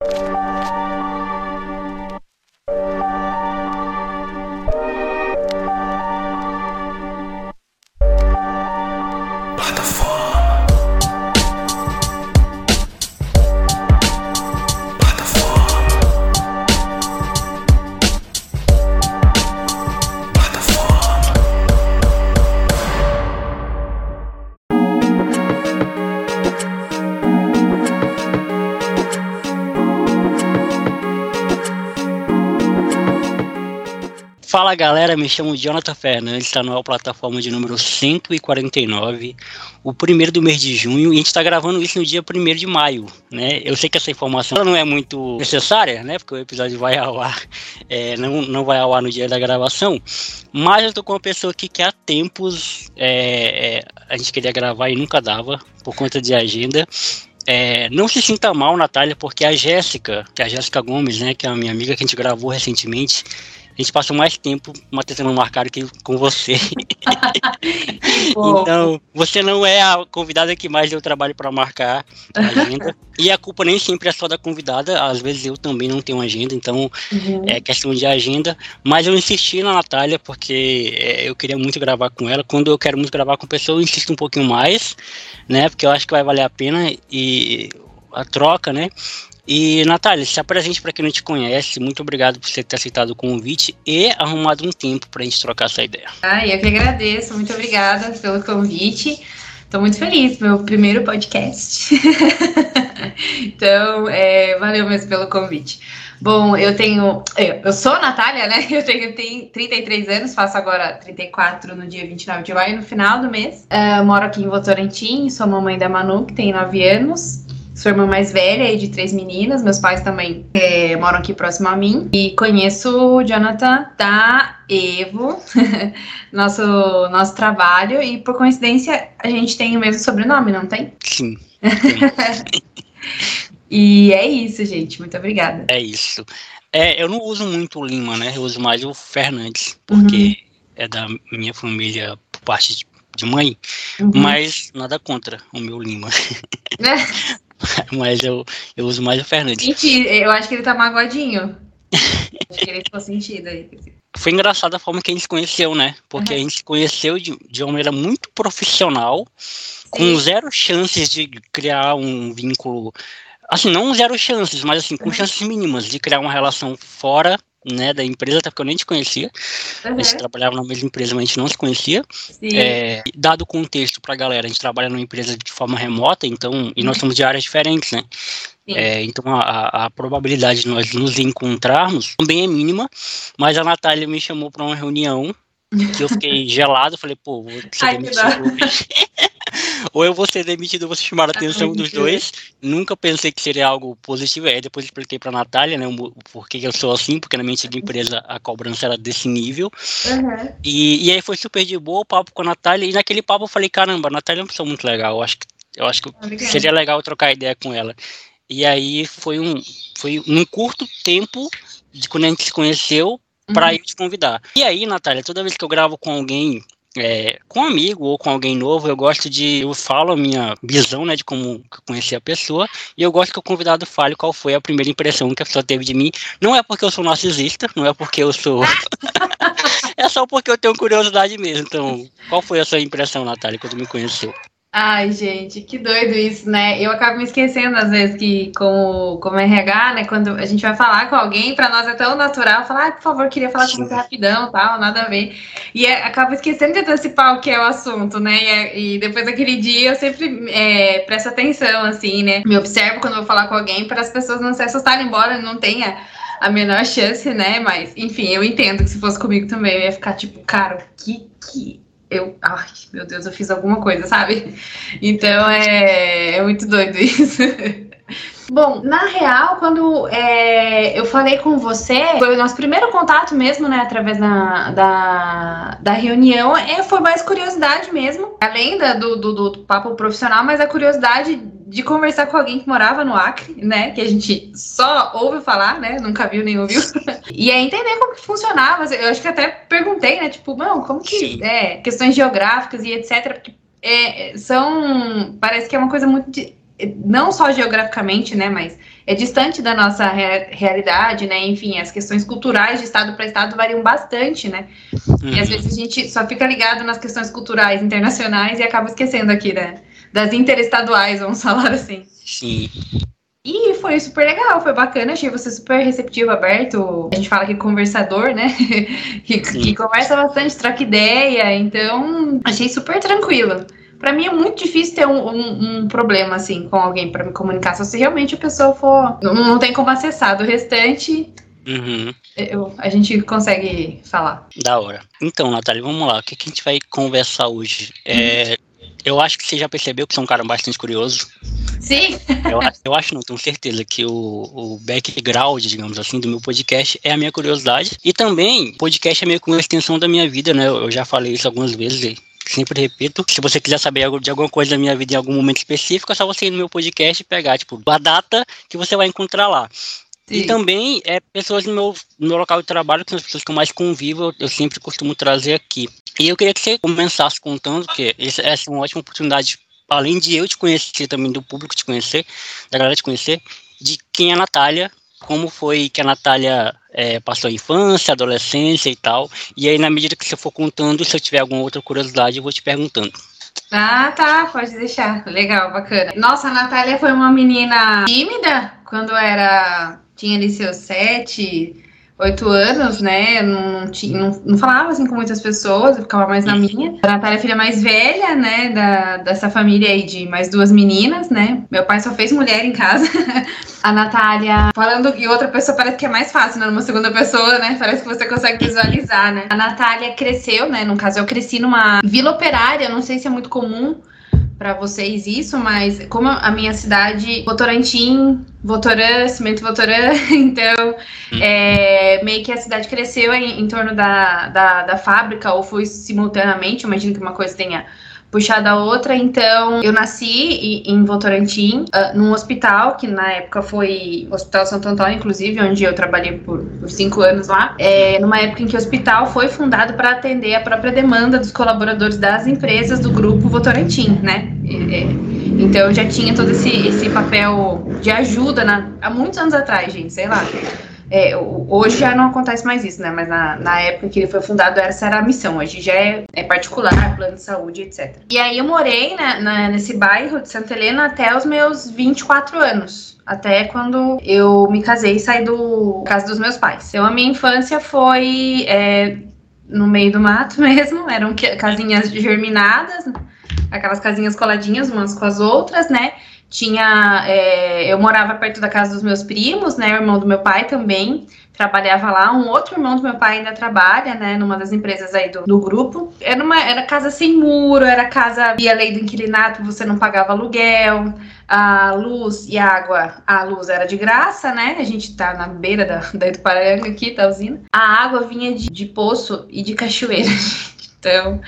you Galera, me chamo Jonathan Fernandes, está na plataforma de número 149, o primeiro do mês de junho, e a gente está gravando isso no dia 1 de maio, né? Eu sei que essa informação não é muito necessária, né? Porque o episódio vai ao ar, é, não, não vai ao ar no dia da gravação, mas eu tô com uma pessoa aqui que há tempos é, é, a gente queria gravar e nunca dava, por conta de agenda. É, não se sinta mal, Natália, porque a Jéssica, que é a Jéssica Gomes, né, que é a minha amiga que a gente gravou recentemente, a gente passou mais tempo tentando marcar que com você. então, você não é a convidada que mais deu trabalho para marcar a agenda. e a culpa nem sempre é só da convidada, às vezes eu também não tenho agenda, então uhum. é questão de agenda. Mas eu insisti na Natália porque é, eu queria muito gravar com ela. Quando eu quero muito gravar com pessoa, eu insisto um pouquinho mais, né? Porque eu acho que vai valer a pena e a troca, né? E, Natália, se apresente para quem não te conhece. Muito obrigado por você ter aceitado o convite e arrumado um tempo para a gente trocar essa ideia. Ah, eu que agradeço. Muito obrigada pelo convite. Estou muito feliz, meu primeiro podcast. então, é, valeu mesmo pelo convite. Bom, eu tenho. Eu sou a Natália, né? Eu tenho, tenho 33 anos, faço agora 34 no dia 29 de maio, no final do mês. Uh, moro aqui em Votorantim, sou mamãe da Manu, que tem 9 anos. Sou irmã mais velha de três meninas. Meus pais também é, moram aqui próximo a mim. E conheço o Jonathan da Evo, nosso, nosso trabalho. E por coincidência, a gente tem o mesmo sobrenome, não tem? Sim. e é isso, gente. Muito obrigada. É isso. É, eu não uso muito o Lima, né? Eu uso mais o Fernandes, porque uhum. é da minha família por parte de, de mãe, uhum. mas nada contra o meu Lima. Mas eu, eu uso mais o Fernandes. Mentira, eu acho que ele tá magoadinho. acho que ele ficou sentido aí. Foi engraçado a forma que a gente se conheceu, né? Porque uhum. a gente se conheceu de, de uma maneira muito profissional, Sim. com zero chances de criar um vínculo. Assim, não zero chances, mas assim, com uhum. chances mínimas de criar uma relação fora né, da empresa, até porque eu nem te conhecia. Uhum. A gente trabalhava na mesma empresa, mas a gente não se conhecia. É, dado o contexto para a galera, a gente trabalha numa empresa de forma remota, então, e nós uhum. somos de áreas diferentes, né? É, então a, a, probabilidade de nós nos encontrarmos também é mínima, mas a Natália me chamou para uma reunião que eu fiquei gelado, falei, pô, vou ser Ai, demitido. ou eu vou ser demitido, vou chamar a atenção dos dois. Nunca pensei que seria algo positivo. Aí depois expliquei pra Natália, né, por que eu sou assim, porque na minha antiga empresa a cobrança era desse nível. Uhum. E, e aí foi super de boa o papo com a Natália. E naquele papo eu falei, caramba, a Natália é uma pessoa muito legal. Eu acho que, eu acho que Obrigada. seria legal trocar ideia com ela. E aí foi um, foi um curto tempo de quando a gente se conheceu para uhum. eu te convidar. E aí, Natália, toda vez que eu gravo com alguém, é, com um amigo ou com alguém novo, eu gosto de. Eu falo a minha visão, né, de como eu conheci a pessoa, e eu gosto que o convidado fale qual foi a primeira impressão que a pessoa teve de mim. Não é porque eu sou narcisista, não é porque eu sou. é só porque eu tenho curiosidade mesmo. Então, qual foi a sua impressão, Natália, quando me conheceu? Ai, gente, que doido isso, né? Eu acabo me esquecendo às vezes que, como, como RH, né, quando a gente vai falar com alguém, para nós é tão natural falar, ah, por favor, queria falar com você rapidão, tal, nada a ver. E é, acaba esquecendo de antecipar o que é o assunto, né? E, é, e depois daquele dia eu sempre é, presto atenção, assim, né? Me observo quando vou falar com alguém para as pessoas não se assustarem, embora não tenha a menor chance, né? Mas, enfim, eu entendo que se fosse comigo também, eu ia ficar tipo, cara, que, que eu, ai, meu Deus, eu fiz alguma coisa, sabe? Então é, é muito doido isso. Bom, na real, quando é, eu falei com você, foi o nosso primeiro contato mesmo, né, através da, da, da reunião, é, foi mais curiosidade mesmo, além da, do, do, do papo profissional, mas a curiosidade de conversar com alguém que morava no Acre, né? Que a gente só ouve falar, né? Nunca viu nem ouviu. e aí entender como que funcionava. Eu acho que até perguntei, né? Tipo, não, como que. É, questões geográficas e etc. Porque é, são. Parece que é uma coisa muito não só geograficamente, né, mas é distante da nossa re realidade, né? Enfim, as questões culturais de estado para estado variam bastante, né? Uhum. E às uhum. vezes a gente só fica ligado nas questões culturais internacionais e acaba esquecendo aqui, né? Das interestaduais, vamos falar assim. Sim. E foi super legal, foi bacana, achei você super receptivo, aberto. A gente fala que conversador, né? que, que, conversa bastante, troca ideia, então achei super tranquilo. Para mim é muito difícil ter um, um, um problema assim com alguém para me comunicar, só se realmente a pessoa for. Não, não tem como acessar. Do restante, Uhum. Eu, a gente consegue falar. Da hora. Então, Natália, vamos lá. O que, que a gente vai conversar hoje? É, eu acho que você já percebeu que sou um cara bastante curioso. Sim. Eu, eu acho, não, tenho certeza que o, o background, digamos assim, do meu podcast é a minha curiosidade. E também, podcast é meio que uma extensão da minha vida, né? Eu, eu já falei isso algumas vezes sempre repito. Se você quiser saber de alguma coisa da minha vida em algum momento específico, é só você ir no meu podcast e pegar, tipo, a data que você vai encontrar lá. Sim. E também é pessoas no meu, no meu local de trabalho, que são as pessoas que eu mais convivo, eu, eu sempre costumo trazer aqui. E eu queria que você começasse contando, que essa é uma ótima oportunidade, além de eu te conhecer, também do público te conhecer, da galera te conhecer, de quem é a Natália, como foi que a Natália é, passou a infância, adolescência e tal. E aí, na medida que você for contando, se eu tiver alguma outra curiosidade, eu vou te perguntando. Ah, tá, pode deixar. Legal, bacana. Nossa, a Natália foi uma menina tímida quando era. tinha ali seus sete, oito anos, né? Não, tinha, não, não, falava assim com muitas pessoas, eu ficava mais na minha. A Natália é a filha mais velha, né? Da, dessa família aí de mais duas meninas, né? Meu pai só fez mulher em casa. a Natália, falando e outra pessoa parece que é mais fácil, né? Numa segunda pessoa, né? Parece que você consegue visualizar, né? A Natália cresceu, né? No caso, eu cresci numa vila operária, não sei se é muito comum para vocês isso, mas como a minha cidade, Votorantim, Votorã, Cimento Votorã, então hum. é, meio que a cidade cresceu em, em torno da, da, da, fábrica, ou foi simultaneamente, imagino que uma coisa tenha puxada a outra. Então, eu nasci em Votorantim, uh, num hospital, que na época foi Hospital Santo Antônio, inclusive, onde eu trabalhei por, por cinco anos lá. É, numa época em que o hospital foi fundado para atender a própria demanda dos colaboradores das empresas do grupo Votorantim, né? É, então, eu já tinha todo esse, esse papel de ajuda na, há muitos anos atrás, gente, sei lá. É, hoje já não acontece mais isso, né? Mas na, na época que ele foi fundado, essa era a missão. Hoje já é, é particular, plano de saúde, etc. E aí eu morei né, na, nesse bairro de Santa Helena até os meus 24 anos. Até quando eu me casei e saí do casa dos meus pais. Então a minha infância foi é, no meio do mato mesmo, eram casinhas germinadas, aquelas casinhas coladinhas umas com as outras, né? Tinha, é, eu morava perto da casa dos meus primos, né? O irmão do meu pai também trabalhava lá. Um outro irmão do meu pai ainda trabalha, né? Numa das empresas aí do, do grupo. Era uma era casa sem muro, era casa via lei do inquilinato, você não pagava aluguel. A luz e a água, a luz era de graça, né? A gente tá na beira da, da Ituparanga aqui, da usina. A água vinha de, de poço e de cachoeira, Então,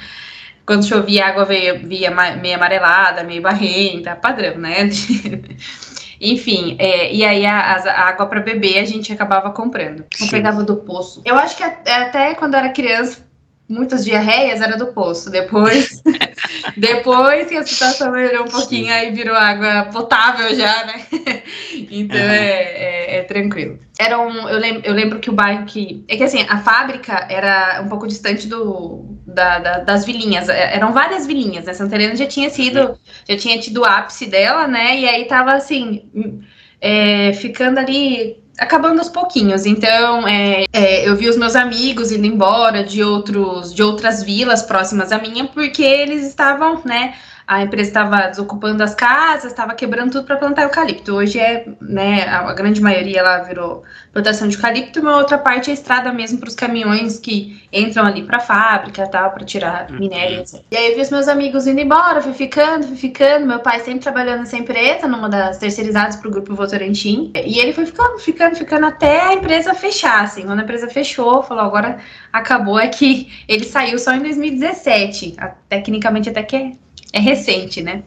quando chovia, a água veio, via meio amarelada, meio barrenta, padrão, né? Enfim, é, e aí a, a água para beber a gente acabava comprando. Eu pegava do poço. Eu acho que até quando eu era criança, muitas diarreias era do poço. Depois, depois que a situação melhorou um pouquinho, aí virou água potável já, né? então uhum. é, é, é, tranquilo. Era um, eu, lembro, eu lembro que o bairro que. É que assim, a fábrica era um pouco distante do, da, da, das vilinhas. É, eram várias vilinhas, né? Santa Helena já tinha sido, já tinha tido o ápice dela, né? E aí tava assim, é, ficando ali acabando aos pouquinhos. Então, é, é, eu vi os meus amigos indo embora de outros, de outras vilas próximas à minha, porque eles estavam, né? A empresa estava desocupando as casas, estava quebrando tudo para plantar eucalipto. Hoje é, né, a grande maioria lá virou plantação de eucalipto, uma outra parte é estrada mesmo para os caminhões que entram ali para a fábrica, tal, para tirar uhum. minério. E aí eu vi os meus amigos indo embora, fui ficando, fui ficando, meu pai sempre trabalhando nessa empresa, numa das terceirizadas para o grupo Votorantim, e ele foi ficando, ficando, ficando até a empresa fechar, assim, quando a empresa fechou, falou, agora acabou, é que ele saiu só em 2017, tecnicamente até que é é recente, né?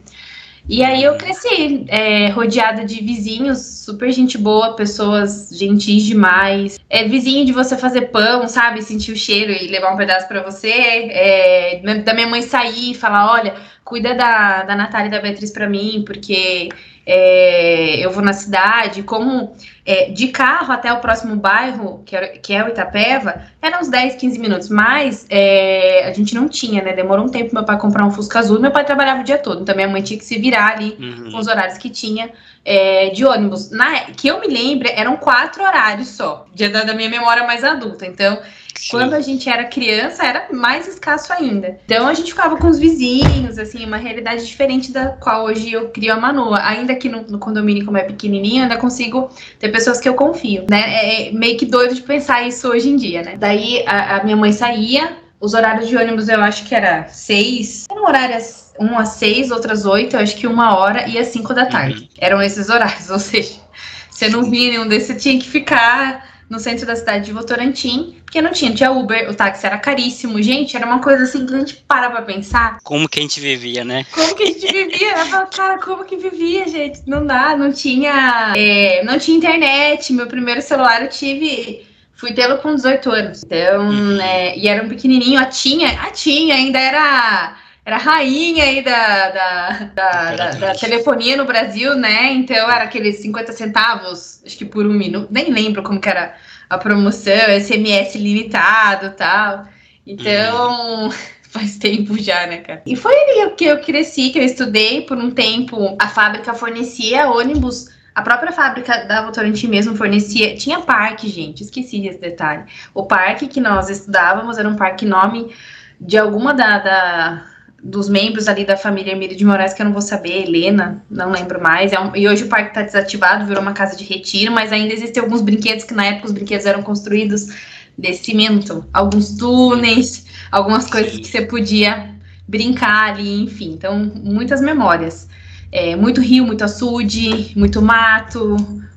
E aí eu cresci é, rodeada de vizinhos, super gente boa, pessoas gentis demais. É vizinho de você fazer pão, sabe? Sentir o cheiro e levar um pedaço para você. É, da minha mãe sair e falar, olha, cuida da, da Natália e da Beatriz para mim, porque é, eu vou na cidade, como é, de carro até o próximo bairro, que é, que é o Itapeva, eram uns 10, 15 minutos, mas é, a gente não tinha, né? Demorou um tempo meu pai comprar um Fusca Azul e meu pai trabalhava o dia todo, então minha mãe tinha que se virar ali uhum. com os horários que tinha é, de ônibus. Na, que eu me lembre, eram quatro horários só, da, da minha memória mais adulta, então Sim. Quando a gente era criança, era mais escasso ainda. Então a gente ficava com os vizinhos, assim, uma realidade diferente da qual hoje eu crio a Manoa. Ainda que no, no condomínio, como é pequenininho, ainda consigo ter pessoas que eu confio, né? É, é meio que doido de pensar isso hoje em dia, né? Daí a, a minha mãe saía, os horários de ônibus eu acho que era seis, eram horários um às seis, outras oito, eu acho que uma hora e às cinco da tarde. Uhum. Eram esses horários, ou seja, você não via nenhum desses, você tinha que ficar no centro da cidade de Votorantim, porque não tinha, tinha Uber, o táxi era caríssimo. Gente, era uma coisa assim que a gente para pra pensar. Como que a gente vivia, né? Como que a gente vivia? Eu falo, cara, como que vivia, gente? Não dá, não tinha. É, não tinha internet. Meu primeiro celular eu tive. Fui tê-lo com 18 anos. Então, é, e era um pequenininho. A tinha, a tinha ainda era era rainha aí da, da, da, da, da telefonia no Brasil, né? Então era aqueles 50 centavos, acho que por um minuto, nem lembro como que era a promoção, SMS limitado tal. Então, uhum. faz tempo já, né, cara? E foi ali que eu cresci, que eu estudei por um tempo. A fábrica fornecia ônibus. A própria fábrica da Votorantim mesmo fornecia. Tinha parque, gente, esqueci esse detalhe. O parque que nós estudávamos era um parque nome de alguma da, da dos membros ali da família Emílio de Moraes, que eu não vou saber, Helena, não lembro mais. É um, e hoje o parque está desativado, virou uma casa de retiro, mas ainda existem alguns brinquedos que na época os brinquedos eram construídos de cimento, alguns túneis, algumas coisas que você podia brincar ali, enfim. Então, muitas memórias. É, muito rio, muito açude, muito mato,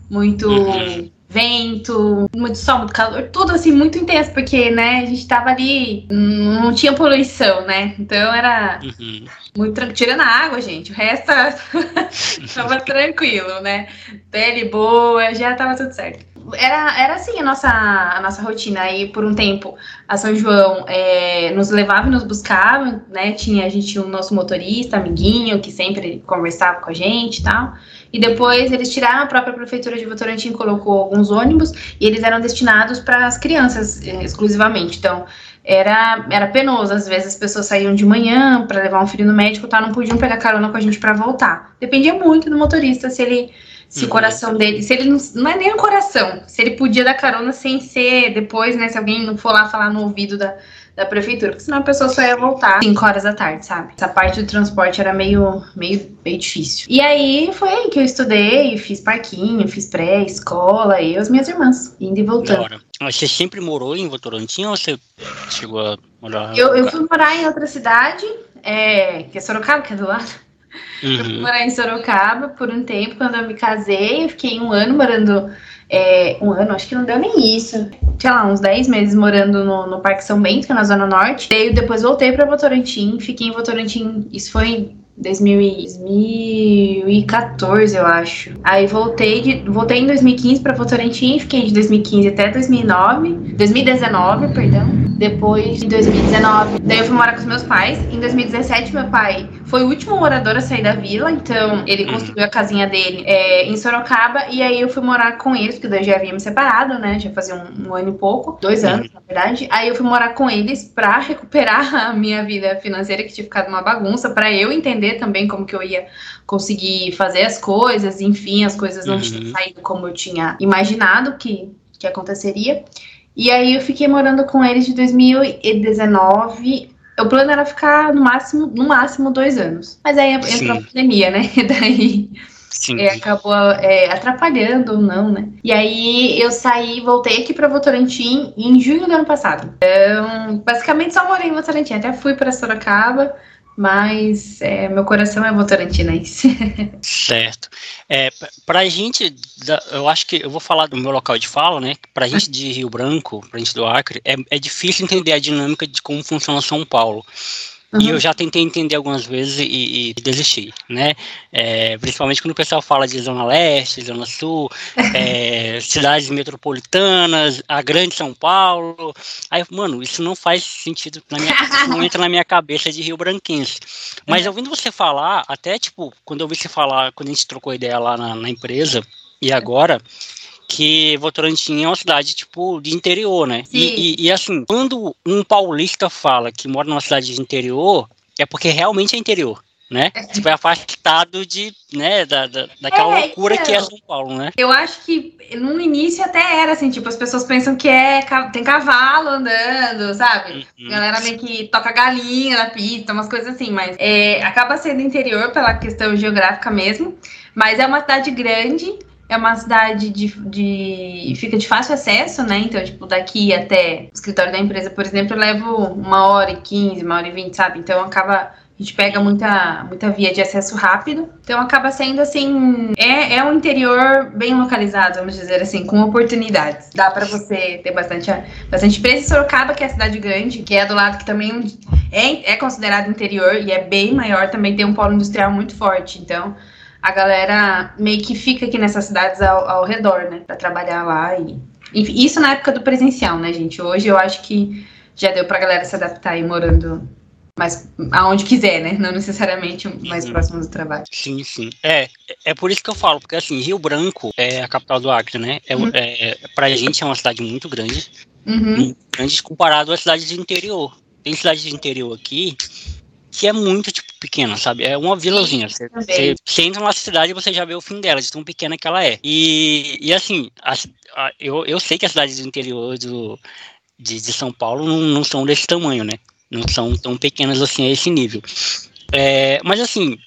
muito. Uhum vento, muito sol, muito calor, tudo assim muito intenso, porque, né, a gente tava ali, não tinha poluição, né? Então era uhum. muito tranquilo. Tirando a água, gente, o resto tava tranquilo, né? Pele boa, já tava tudo certo. Era, era assim a nossa, a nossa rotina. Aí, por um tempo, a São João é, nos levava e nos buscava, né? Tinha, a gente o nosso motorista, amiguinho, que sempre conversava com a gente e tal. E depois eles tiraram a própria prefeitura de Votorantim, colocou alguns ônibus e eles eram destinados para as crianças eh, exclusivamente. Então, era, era penoso. Às vezes as pessoas saíam de manhã para levar um filho no médico, tá, não podiam pegar carona com a gente para voltar. Dependia muito do motorista se ele se uhum. o coração dele, se ele não, não é nem o coração, se ele podia dar carona sem ser depois, né, se alguém não for lá falar no ouvido da da prefeitura, porque senão a pessoa só ia voltar 5 horas da tarde, sabe? Essa parte do transporte era meio, meio, meio difícil. E aí foi aí que eu estudei, fiz parquinho, fiz pré-escola, eu e as minhas irmãs, indo e voltando. Você sempre morou em Votorantim ou você chegou a morar? Eu, eu fui morar em outra cidade, é, que é Sorocaba, que é do lado. Uhum. Eu fui morar em Sorocaba por um tempo, quando eu me casei, eu fiquei um ano morando é, um ano, acho que não deu nem isso. Sei lá, uns 10 meses morando no, no Parque São Bento, que é na Zona Norte. Daí depois voltei para Votorantim, fiquei em Votorantim, isso foi 2014, eu acho. Aí voltei, de, voltei em 2015 para Votorantim, fiquei de 2015 até 2009, 2019, perdão. Depois, em 2019, daí eu fui morar com os meus pais. Em 2017, meu pai foi o último morador a sair da vila, então ele uhum. construiu a casinha dele é, em Sorocaba. E aí eu fui morar com eles, porque daí já havíamos separado, né? Já fazia um, um ano e pouco, dois anos, na verdade. Aí eu fui morar com eles pra recuperar a minha vida financeira, que tinha ficado uma bagunça, para eu entender entender também como que eu ia conseguir fazer as coisas, enfim, as coisas não uhum. tinham saído como eu tinha imaginado que, que aconteceria. E aí eu fiquei morando com eles de 2019. O plano era ficar no máximo, no máximo dois anos. Mas aí entrou a pandemia, né? E daí é, acabou é, atrapalhando ou não, né? E aí eu saí, voltei aqui para Votorantim em junho do ano passado. Então, basicamente só morei em Votorantim. Até fui para Sorocaba mas é, meu coração é votorantinense. certo. É, pra gente, eu acho que eu vou falar do meu local de fala, né? Pra gente de Rio Branco, pra gente do Acre, é, é difícil entender a dinâmica de como funciona São Paulo. Uhum. E eu já tentei entender algumas vezes e, e desisti, né? É, principalmente quando o pessoal fala de Zona Leste, Zona Sul, é, cidades metropolitanas, a grande São Paulo. Aí, mano, isso não faz sentido na minha, não entra na minha cabeça de Rio Branquense. Mas ouvindo você falar, até tipo, quando eu ouvi você falar, quando a gente trocou ideia lá na, na empresa, e agora, que Votorantim é uma cidade, tipo, de interior, né? E, e, e, assim, quando um paulista fala que mora numa cidade de interior, é porque realmente é interior. Né? É. Tipo, é afastado de, né, da, da, daquela é, loucura então, que é São Paulo, né? Eu acho que no início até era assim, tipo, as pessoas pensam que é tem cavalo andando, sabe? Uhum. A galera meio que toca galinha na pista, umas coisas assim, mas é, acaba sendo interior pela questão geográfica mesmo, mas é uma cidade grande, é uma cidade de, de, fica de fácil acesso, né? Então, tipo, daqui até o escritório da empresa, por exemplo, eu levo uma hora e quinze, uma hora e vinte, sabe? Então acaba. A gente pega muita, muita via de acesso rápido. Então acaba sendo assim. É, é um interior bem localizado, vamos dizer assim, com oportunidades. Dá para você ter bastante, bastante preço. Sorocaba, que é a cidade grande, que é do lado que também é, é considerado interior e é bem maior, também tem um polo industrial muito forte. Então a galera meio que fica aqui nessas cidades ao, ao redor, né? Pra trabalhar lá e. Enfim, isso na época do presencial, né, gente? Hoje eu acho que já deu pra galera se adaptar aí morando mais aonde quiser, né? Não necessariamente mais uhum. próximo do trabalho. Sim, sim. É, é por isso que eu falo, porque assim, Rio Branco é a capital do Acre, né? É, uhum. é, pra gente é uma cidade muito grande. Uhum. Muito grande comparado à cidade de interior. Tem cidade de interior aqui que é muito, tipo, pequena, sabe? É uma vilazinha. Você, você, você, entra numa cidade e você já vê o fim dela, de tão pequena que ela é. E, e assim, a, a, eu, eu sei que as cidades do interior do, de, de São Paulo não, não são desse tamanho, né? Não são tão pequenas assim a esse nível. É, mas assim,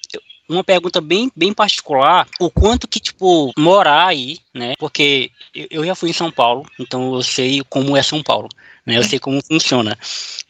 uma pergunta bem, bem particular, o quanto que, tipo, morar aí, né? Porque eu já fui em São Paulo, então eu sei como é São Paulo né? Eu sei como funciona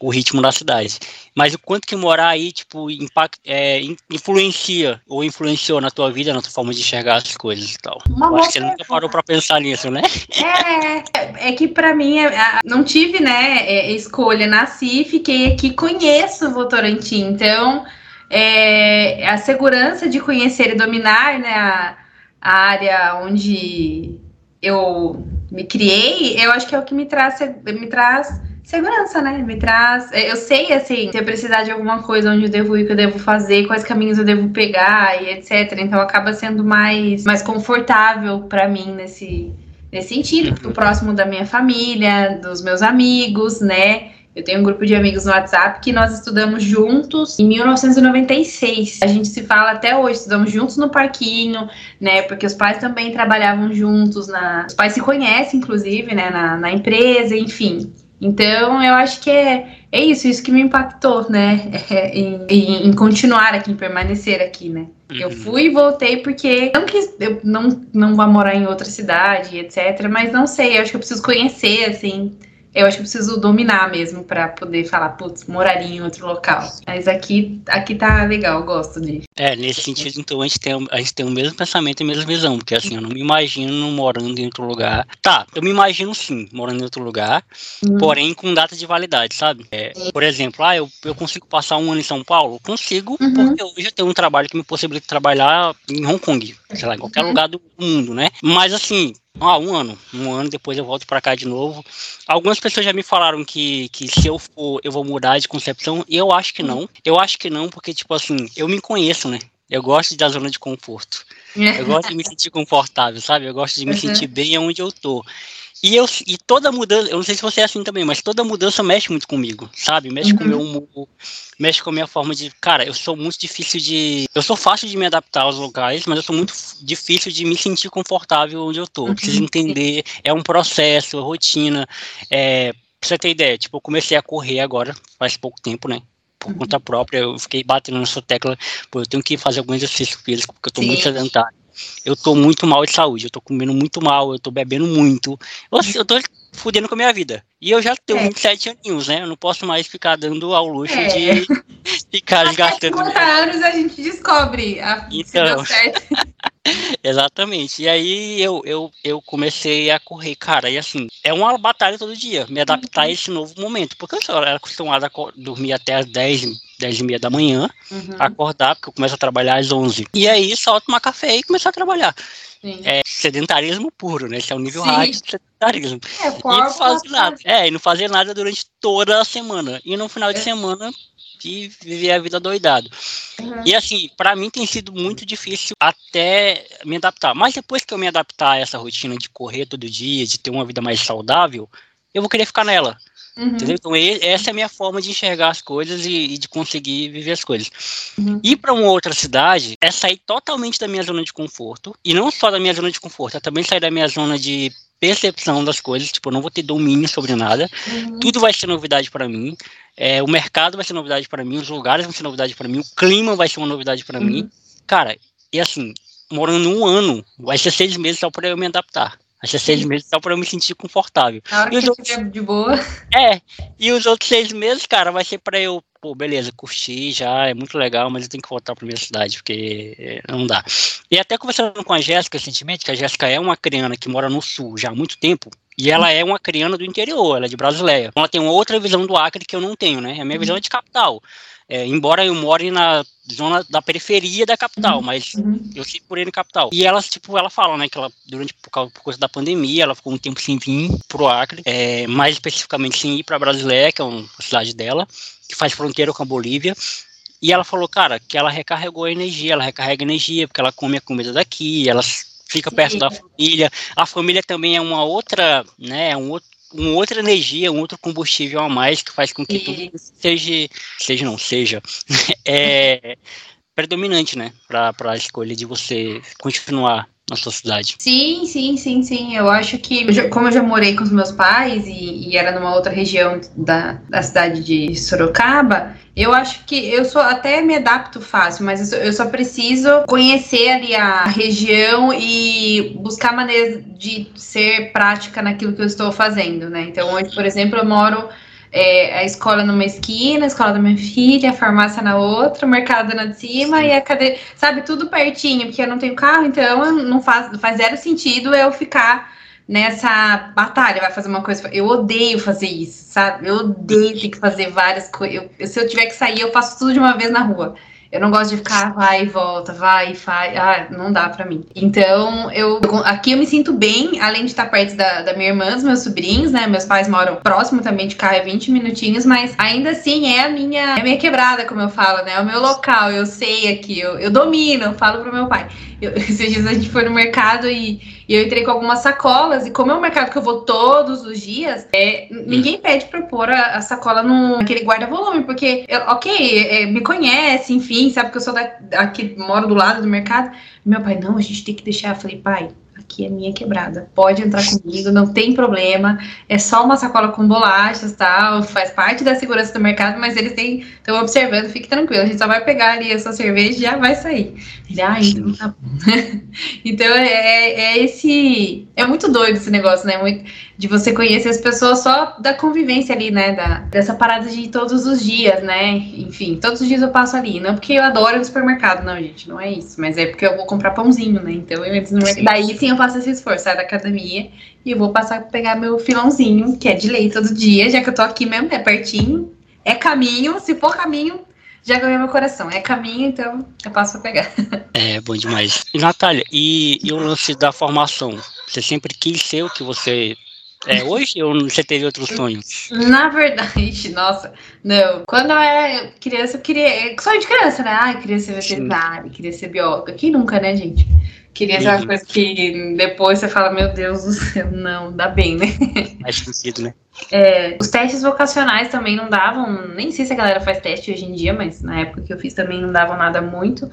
o ritmo da cidade. Mas o quanto que morar aí, tipo, impact, é, influencia ou influenciou na tua vida, na tua forma de enxergar as coisas e tal. Uma Eu acho que você nunca parou pra pensar nisso, né? É, é que pra mim, é, não tive, né, é, escolha. Nasci, fiquei aqui, conheço Votorantim. Então, é, a segurança de conhecer e dominar, né, a, a área onde eu me criei, eu acho que é o que me traz, me traz segurança, né? Me traz. Eu sei, assim, se eu precisar de alguma coisa, onde eu devo ir, o que eu devo fazer, quais caminhos eu devo pegar e etc. Então acaba sendo mais, mais confortável para mim nesse, nesse sentido. Fico próximo da minha família, dos meus amigos, né? Eu tenho um grupo de amigos no WhatsApp que nós estudamos juntos em 1996. A gente se fala até hoje, estudamos juntos no parquinho, né? Porque os pais também trabalhavam juntos, na... os pais se conhecem, inclusive, né? Na, na empresa, enfim. Então, eu acho que é, é isso, isso que me impactou, né? É, em, em, continuar aqui, em permanecer aqui, né? Uhum. Eu fui e voltei porque não que eu não, não vá morar em outra cidade, etc. Mas não sei, eu acho que eu preciso conhecer, assim, eu acho que preciso dominar mesmo para poder falar, putz, moraria em outro local. Mas aqui, aqui tá legal, eu gosto de. É, nesse sentido, então, a gente, tem, a gente tem o mesmo pensamento e a mesma visão, porque assim, eu não me imagino morando em outro lugar. Tá, eu me imagino sim, morando em outro lugar, uhum. porém com data de validade, sabe? É, por exemplo, ah, eu, eu consigo passar um ano em São Paulo? Consigo, uhum. porque hoje eu tenho um trabalho que me possibilita trabalhar em Hong Kong, sei lá, em qualquer uhum. lugar do mundo, né? Mas assim, ah, um ano. Um ano depois eu volto para cá de novo. Algumas pessoas já me falaram que, que se eu for, eu vou mudar de concepção. E eu acho que não. Eu acho que não, porque, tipo assim, eu me conheço, né? Eu gosto da zona de conforto. Eu gosto de me sentir confortável, sabe? Eu gosto de me uhum. sentir bem onde eu tô. E, eu, e toda mudança, eu não sei se você é assim também, mas toda mudança mexe muito comigo, sabe? Mexe uhum. com o meu humor, mexe com a minha forma de. Cara, eu sou muito difícil de. Eu sou fácil de me adaptar aos locais, mas eu sou muito difícil de me sentir confortável onde eu tô. Uhum. Preciso entender, é um processo, é rotina. É, pra você ter ideia, tipo, eu comecei a correr agora, faz pouco tempo, né? Por uhum. conta própria, eu fiquei batendo nessa tecla, pô, eu tenho que fazer algum exercício físico, porque eu tô Sim. muito sedentário eu tô muito mal de saúde, eu tô comendo muito mal, eu tô bebendo muito. Eu, eu tô fudendo com a minha vida. E eu já tenho é. 27 aninhos, né? Eu não posso mais ficar dando ao luxo é. de ficar gastando. Com 50 anos a gente descobre a então, Exatamente. E aí eu, eu, eu comecei a correr, cara, e assim, é uma batalha todo dia, me adaptar uhum. a esse novo momento, porque eu era acostumado a dormir até as 10, 10 e meia da manhã, uhum. acordar, porque eu começo a trabalhar às 11. E aí só tomar café e começar a trabalhar. Sim. É sedentarismo puro, né? Esse é o nível hard de sedentarismo. É, e não fazer nada. É, e não fazer nada durante toda a semana. E no final de é. semana e viver a vida doidado. Uhum. E assim, para mim tem sido muito difícil até me adaptar. Mas depois que eu me adaptar a essa rotina de correr todo dia, de ter uma vida mais saudável, eu vou querer ficar nela. Uhum. Entendeu? Então, essa é a minha forma de enxergar as coisas e, e de conseguir viver as coisas. Uhum. Ir para uma outra cidade é sair totalmente da minha zona de conforto. E não só da minha zona de conforto, é também sair da minha zona de percepção das coisas. Tipo, eu não vou ter domínio sobre nada. Uhum. Tudo vai ser novidade para mim. É, o mercado vai ser novidade para mim. Os lugares vão ser novidade para mim. O clima vai ser uma novidade para mim. Uhum. Cara, e assim, morando um ano, vai ser seis meses só para eu me adaptar. Acho que seis meses só pra eu me sentir confortável. Na hora e que outros... de boa. É, e os outros seis meses, cara, vai ser pra eu, pô, beleza, curtir já, é muito legal, mas eu tenho que voltar pra minha cidade, porque é, não dá. E até conversando com a Jéssica recentemente, que a Jéssica é uma criança que mora no sul já há muito tempo, e ela é uma criança do interior, ela é de Brasileia. Ela tem uma outra visão do Acre que eu não tenho, né? A minha visão é de capital. É, embora eu more na zona da periferia da capital, uhum. mas uhum. eu sei por ele capital. E ela, tipo, ela fala, né, que ela, durante, por causa, por causa da pandemia, ela ficou um tempo sem vir pro Acre, é, mais especificamente sem ir pra Brasileia, que é uma cidade dela, que faz fronteira com a Bolívia. E ela falou, cara, que ela recarregou a energia, ela recarrega energia, porque ela come a comida daqui, ela fica Sim. perto da família. A família também é uma outra, né, é um outro uma outra energia, um outro combustível a mais que faz com que e... tudo seja, seja não seja, é predominante, né, para a escolha de você continuar na sua cidade. Sim, sim, sim, sim. Eu acho que, como eu já morei com os meus pais e, e era numa outra região da, da cidade de Sorocaba, eu acho que eu só até me adapto fácil, mas eu só, eu só preciso conhecer ali a região e buscar maneiras de ser prática naquilo que eu estou fazendo, né? Então, hoje, por exemplo, eu moro é, a escola numa esquina, a escola da minha filha, a farmácia na outra, o mercado na de cima Sim. e a cadeia, sabe, tudo pertinho, porque eu não tenho carro, então não faz, faz zero sentido eu ficar nessa batalha, vai fazer uma coisa. Eu odeio fazer isso, sabe? Eu odeio ter que fazer várias coisas. Se eu tiver que sair, eu faço tudo de uma vez na rua. Eu não gosto de ficar vai e volta, vai e faz. Ah, não dá pra mim. Então, eu aqui eu me sinto bem, além de estar perto da, da minha irmã, dos meus sobrinhos, né? Meus pais moram próximo também de carro, é 20 minutinhos, mas ainda assim é a minha, é a minha quebrada, como eu falo, né? É o meu local, eu sei aqui, eu, eu domino, eu falo pro meu pai. Eu, esses dias a gente foi no mercado e, e, eu entrei com algumas sacolas, e como é um mercado que eu vou todos os dias, é, ninguém pede pra pôr a, a sacola naquele guarda-volume, porque, eu, ok, é, me conhece, enfim, sabe que eu sou da, aqui, moro do lado do mercado. Meu pai, não, a gente tem que deixar. Eu falei, pai, aqui é minha quebrada. Pode entrar comigo, não tem problema. É só uma sacola com bolachas, tal. Faz parte da segurança do mercado, mas eles têm estão observando. Fique tranquilo. A gente só vai pegar ali a sua cerveja e já vai sair. Ele, ah, então tá bom. então é, é, esse. É muito doido esse negócio, né? Muito, de você conhecer as pessoas só da convivência ali, né? Da, dessa parada de todos os dias, né? Enfim, todos os dias eu passo ali. Não porque eu adoro o supermercado, não, gente. Não é isso. Mas é porque eu vou comprar pãozinho, né? Então eu entro no mercado. Daí sim eu faço esse esforço, saio da academia e eu vou passar pra pegar meu filãozinho, que é de lei todo dia, já que eu tô aqui mesmo, é pertinho, é caminho, se for caminho, já ganhou meu coração. É caminho, então eu passo pra pegar. É, bom demais. E, Natália, e, e o lance da formação? Você sempre quis ser o que você é hoje ou você teve outros sonhos? Na verdade, nossa, não. Quando eu era criança, eu queria. Sonho de criança, né? Ah, eu queria ser veterinária, queria ser bióloga. Quem nunca, né, gente? Queria ser uma coisa que depois você fala, meu Deus do céu, não, dá bem, né? Faz sentido, né? É, os testes vocacionais também não davam, nem sei se a galera faz teste hoje em dia, mas na época que eu fiz também não davam nada muito.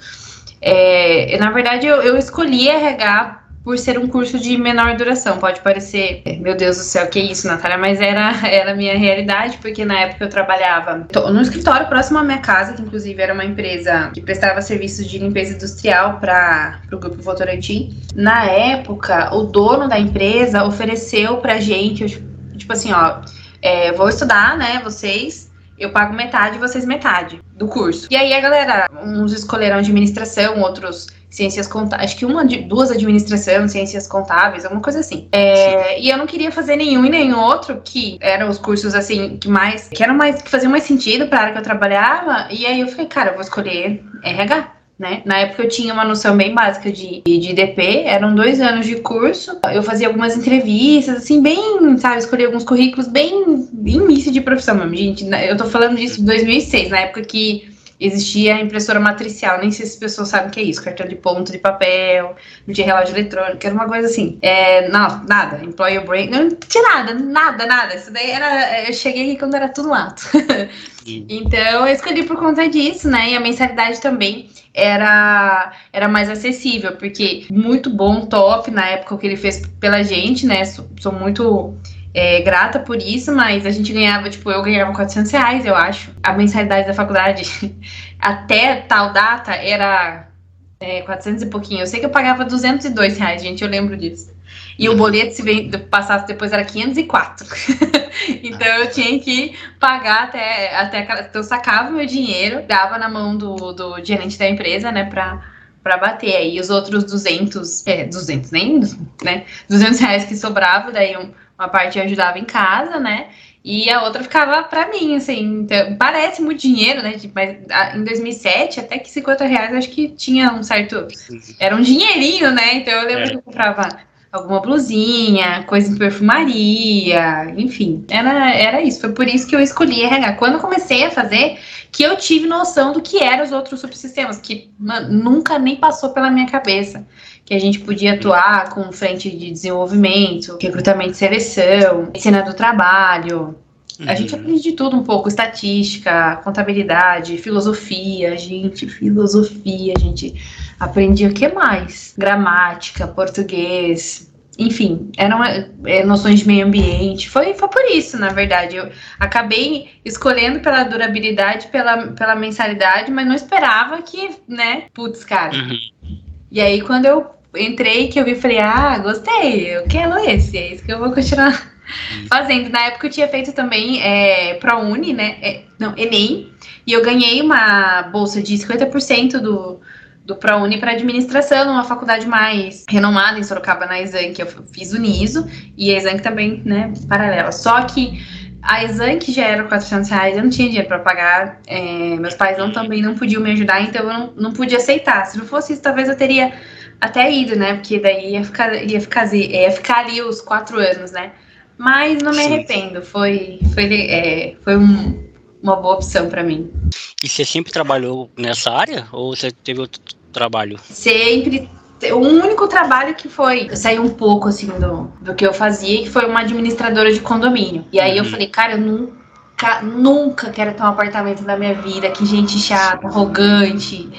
É, na verdade, eu, eu escolhi RH por ser um curso de menor duração. Pode parecer, meu Deus do céu, que isso, Natália, mas era, era a minha realidade, porque na época eu trabalhava no escritório próximo à minha casa, que inclusive era uma empresa que prestava serviços de limpeza industrial para o grupo Votorantim. Na época, o dono da empresa ofereceu pra gente, tipo assim, ó, é, vou estudar, né, vocês, eu pago metade, vocês metade do curso. E aí a galera, uns escolheram administração, outros ciências contábeis, acho que uma, duas administração, ciências contábeis, alguma coisa assim. É, e eu não queria fazer nenhum e nenhum outro, que eram os cursos assim, que mais, que eram mais, que faziam mais sentido para a área que eu trabalhava, e aí eu falei, cara, eu vou escolher RH. Né? Na época eu tinha uma noção bem básica de, de DP, eram dois anos de curso. Eu fazia algumas entrevistas, assim, bem, sabe, escolhi alguns currículos bem início de profissão mesmo, gente. Eu tô falando disso em 2006, na época que existia a impressora matricial, nem sei se as pessoas sabem o que é isso, cartão de ponto de papel, não tinha relógio eletrônico, era uma coisa assim. É, não, nada, employer brain, não tinha nada, nada, nada. Isso daí era, eu cheguei aqui quando era tudo mato. então eu escolhi por conta disso, né, e a mensalidade também era, era mais acessível, porque muito bom, top, na época o que ele fez pela gente, né, sou, sou muito é, grata por isso, mas a gente ganhava, tipo, eu ganhava 400 reais, eu acho. A mensalidade da faculdade, até tal data, era é, 400 e pouquinho. Eu sei que eu pagava 202 reais, gente, eu lembro disso. E o boleto, se passasse depois, era 504. então eu tinha que pagar até, até então eu sacava meu dinheiro, dava na mão do, do gerente da empresa, né, pra, pra bater. Aí os outros 200, é, 200, nem, né, 200 reais que sobrava, daí um uma parte ajudava em casa, né? E a outra ficava para mim, assim. Então, parece muito dinheiro, né? Mas em 2007, até que 50 reais acho que tinha um certo. Era um dinheirinho, né? Então eu lembro é. que eu comprava alguma blusinha, coisa de perfumaria, enfim. Era, era isso. Foi por isso que eu escolhi RH. Quando eu comecei a fazer, que eu tive noção do que eram os outros subsistemas, que mano, nunca nem passou pela minha cabeça que a gente podia atuar com frente de desenvolvimento, recrutamento e seleção, ensino do trabalho. A uhum. gente aprende de tudo um pouco, estatística, contabilidade, filosofia, gente, filosofia, a gente aprendia o que mais? Gramática, português, enfim, eram é, noções de meio ambiente. Foi, foi por isso, na verdade. Eu acabei escolhendo pela durabilidade, pela, pela mensalidade, mas não esperava que, né? Putz, cara. Uhum. E aí, quando eu entrei que eu vi, falei, ah, gostei, eu quero esse, é isso que eu vou continuar fazendo. Na época eu tinha feito também é, ProUni, né? É, não, Enem, e eu ganhei uma bolsa de 50% do, do ProUni para administração, numa faculdade mais renomada em Sorocaba, na Exanc. Eu fiz o NISO e a Exanc também, né, paralela. Só que a Exanc já era 400 reais, eu não tinha dinheiro para pagar, é, meus pais não, também não podiam me ajudar, então eu não, não podia aceitar. Se não fosse isso, talvez eu teria até ido, né? Porque daí ia ficar, ia ficar, ia ficar ali os quatro anos, né? Mas não me arrependo, foi, foi, é, foi um, uma boa opção para mim. E você sempre trabalhou nessa área ou você teve outro trabalho? Sempre. O único trabalho que foi, saí um pouco assim do, do que eu fazia, que foi uma administradora de condomínio. E aí uhum. eu falei, cara, eu nunca, nunca quero ter um apartamento na minha vida, que gente chata, arrogante.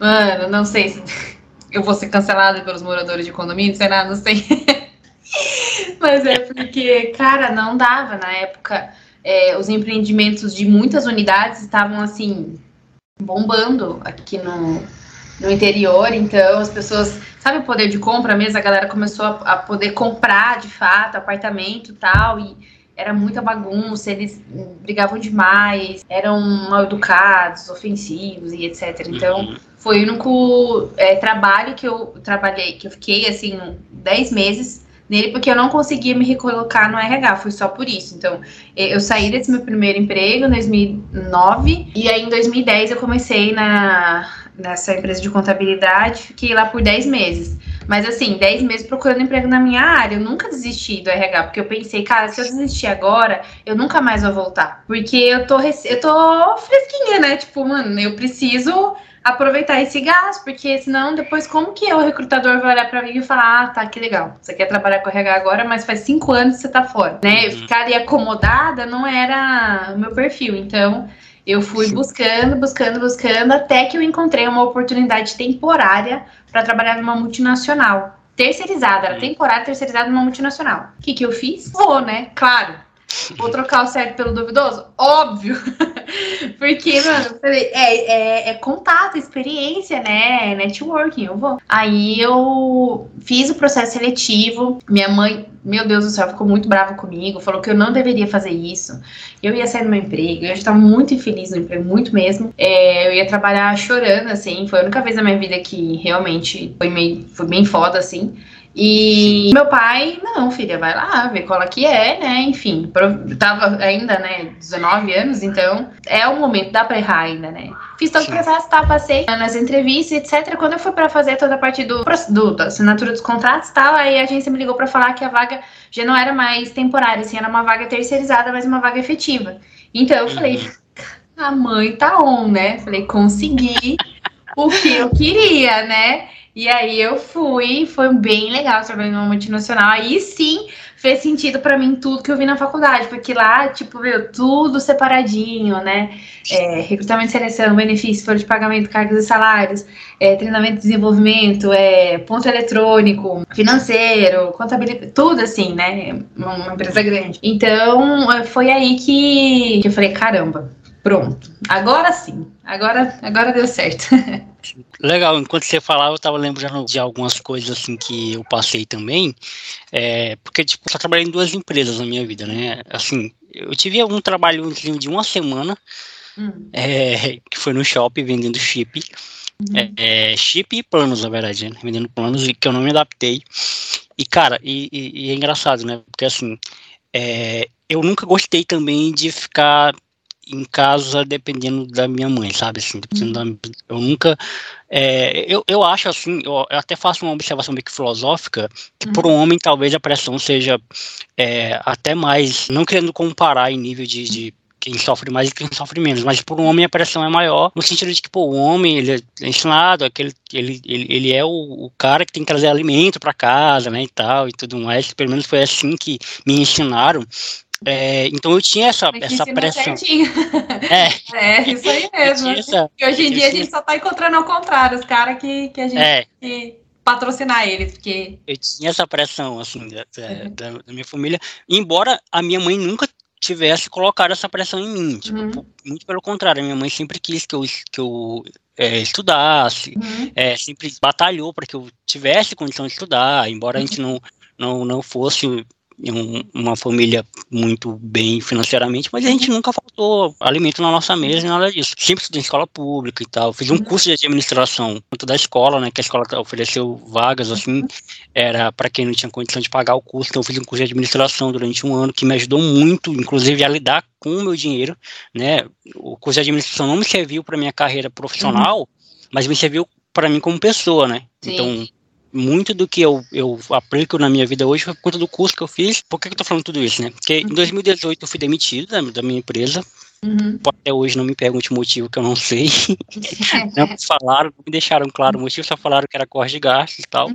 Mano, não sei se eu vou ser cancelada pelos moradores de condomínio, sei lá, não sei. Mas é porque, cara, não dava na época. É, os empreendimentos de muitas unidades estavam assim bombando aqui no, no interior, então as pessoas, sabe o poder de compra mesmo? A galera começou a, a poder comprar de fato apartamento tal, e era muita bagunça, eles brigavam demais, eram mal educados, ofensivos e etc. Então, uhum. foi o único é, trabalho que eu trabalhei, que eu fiquei assim, 10 meses nele, porque eu não conseguia me recolocar no RH, foi só por isso. Então, eu saí desse meu primeiro emprego em 2009, e aí em 2010 eu comecei na, nessa empresa de contabilidade, fiquei lá por 10 meses. Mas assim, 10 meses procurando emprego na minha área. Eu nunca desisti do RH, porque eu pensei, cara, se eu desistir agora, eu nunca mais vou voltar. Porque eu tô, eu tô fresquinha, né? Tipo, mano, eu preciso aproveitar esse gás, porque senão depois como que o recrutador vai olhar para mim e falar, ah, tá, que legal, você quer trabalhar com RH agora, mas faz cinco anos que você tá fora, né? Uhum. Ficar ali acomodada não era o meu perfil, então eu fui buscando, buscando, buscando, até que eu encontrei uma oportunidade temporária para trabalhar numa multinacional. Terceirizada, era temporária terceirizada numa multinacional. O que, que eu fiz? Vou, né? Claro. Vou trocar o certo pelo duvidoso? Óbvio. Porque, mano, é, é, é, contato, experiência, né? Networking, eu vou. Aí eu fiz o processo seletivo. Minha mãe, meu Deus do céu, ficou muito brava comigo, falou que eu não deveria fazer isso. Eu ia sair do meu emprego, eu já estava muito infeliz no emprego, muito mesmo. É, eu ia trabalhar chorando, assim. Foi a única vez na minha vida que realmente foi meio foi bem foda, assim. E meu pai, não, filha, vai lá, ver qual é que é, né? Enfim, tava ainda, né, 19 anos, então é o momento, dá pra errar ainda, né? Fiz todo o processo, tá, passei nas entrevistas, etc. Quando eu fui pra fazer toda a parte do, do da assinatura dos contratos e tal, aí a agência me ligou pra falar que a vaga já não era mais temporária, assim, era uma vaga terceirizada, mas uma vaga efetiva. Então eu falei, uhum. a mãe tá on, né? Falei, consegui o que eu queria, né? E aí eu fui, foi bem legal trabalhar numa multinacional. Aí sim fez sentido para mim tudo que eu vi na faculdade, porque lá, tipo, viu, tudo separadinho, né? É, recrutamento e seleção, benefícios, folha de pagamento, cargos e salários, é, treinamento e desenvolvimento, é, ponto eletrônico, financeiro, contabilidade, tudo assim, né? Uma empresa grande. Então, foi aí que eu falei, caramba, pronto, agora sim, agora, agora deu certo. Legal, enquanto você falava, eu tava lembrando de algumas coisas assim que eu passei também, é, porque tipo, só trabalhei em duas empresas na minha vida, né? Assim, eu tive um trabalho de uma semana, hum. é, que foi no shopping vendendo chip, uhum. é, é chip e planos, na verdade, né? vendendo planos e que eu não me adaptei. E cara, e, e, e é engraçado, né? Porque assim, é, eu nunca gostei também de ficar em casa dependendo da minha mãe, sabe? Assim, uhum. da, eu nunca. É, eu, eu acho assim, eu, eu, até faço uma observação meio que filosófica, que uhum. por um homem talvez a pressão seja é, até mais, não querendo comparar em nível de, de quem sofre mais e quem sofre menos, mas por um homem a pressão é maior, no sentido de que, pô, o homem, ele é ensinado, aquele, ele, ele, ele é o, o cara que tem que trazer alimento para casa, né, e tal, e tudo mais, pelo menos foi assim que me ensinaram, é, então eu tinha essa, essa pressão. É. é, isso aí mesmo. Essa, e hoje em dia a gente só tá encontrando ao contrário, os caras que, que a gente é. que patrocinar eles, porque. Eu tinha essa pressão, assim, da, da, da, minha família, embora a minha mãe nunca tivesse colocado essa pressão em mim. Tipo, uhum. Muito pelo contrário, a minha mãe sempre quis que eu, que eu é, estudasse, uhum. é, sempre batalhou para que eu tivesse condição de estudar, embora uhum. a gente não, não, não fosse um, uma família muito bem financeiramente, mas a gente nunca faltou alimento na nossa mesa e nada disso. Sempre estudei em escola pública e tal. Fiz um uhum. curso de administração tanto da escola, né, que a escola ofereceu vagas assim, era para quem não tinha condição de pagar o curso. Então eu fiz um curso de administração durante um ano que me ajudou muito, inclusive a lidar com o meu dinheiro, né? O curso de administração não me serviu para minha carreira profissional, uhum. mas me serviu para mim como pessoa, né? Sim. Então muito do que eu, eu aplico na minha vida hoje foi por conta do curso que eu fiz. Por que, eu tô falando tudo isso, né? Porque em 2018 eu fui demitido da, da minha empresa. Uhum. Até hoje não me pergunte o motivo que eu não sei. não falaram, não me deixaram claro o motivo, só falaram que era corte de gastos e tal. Uhum.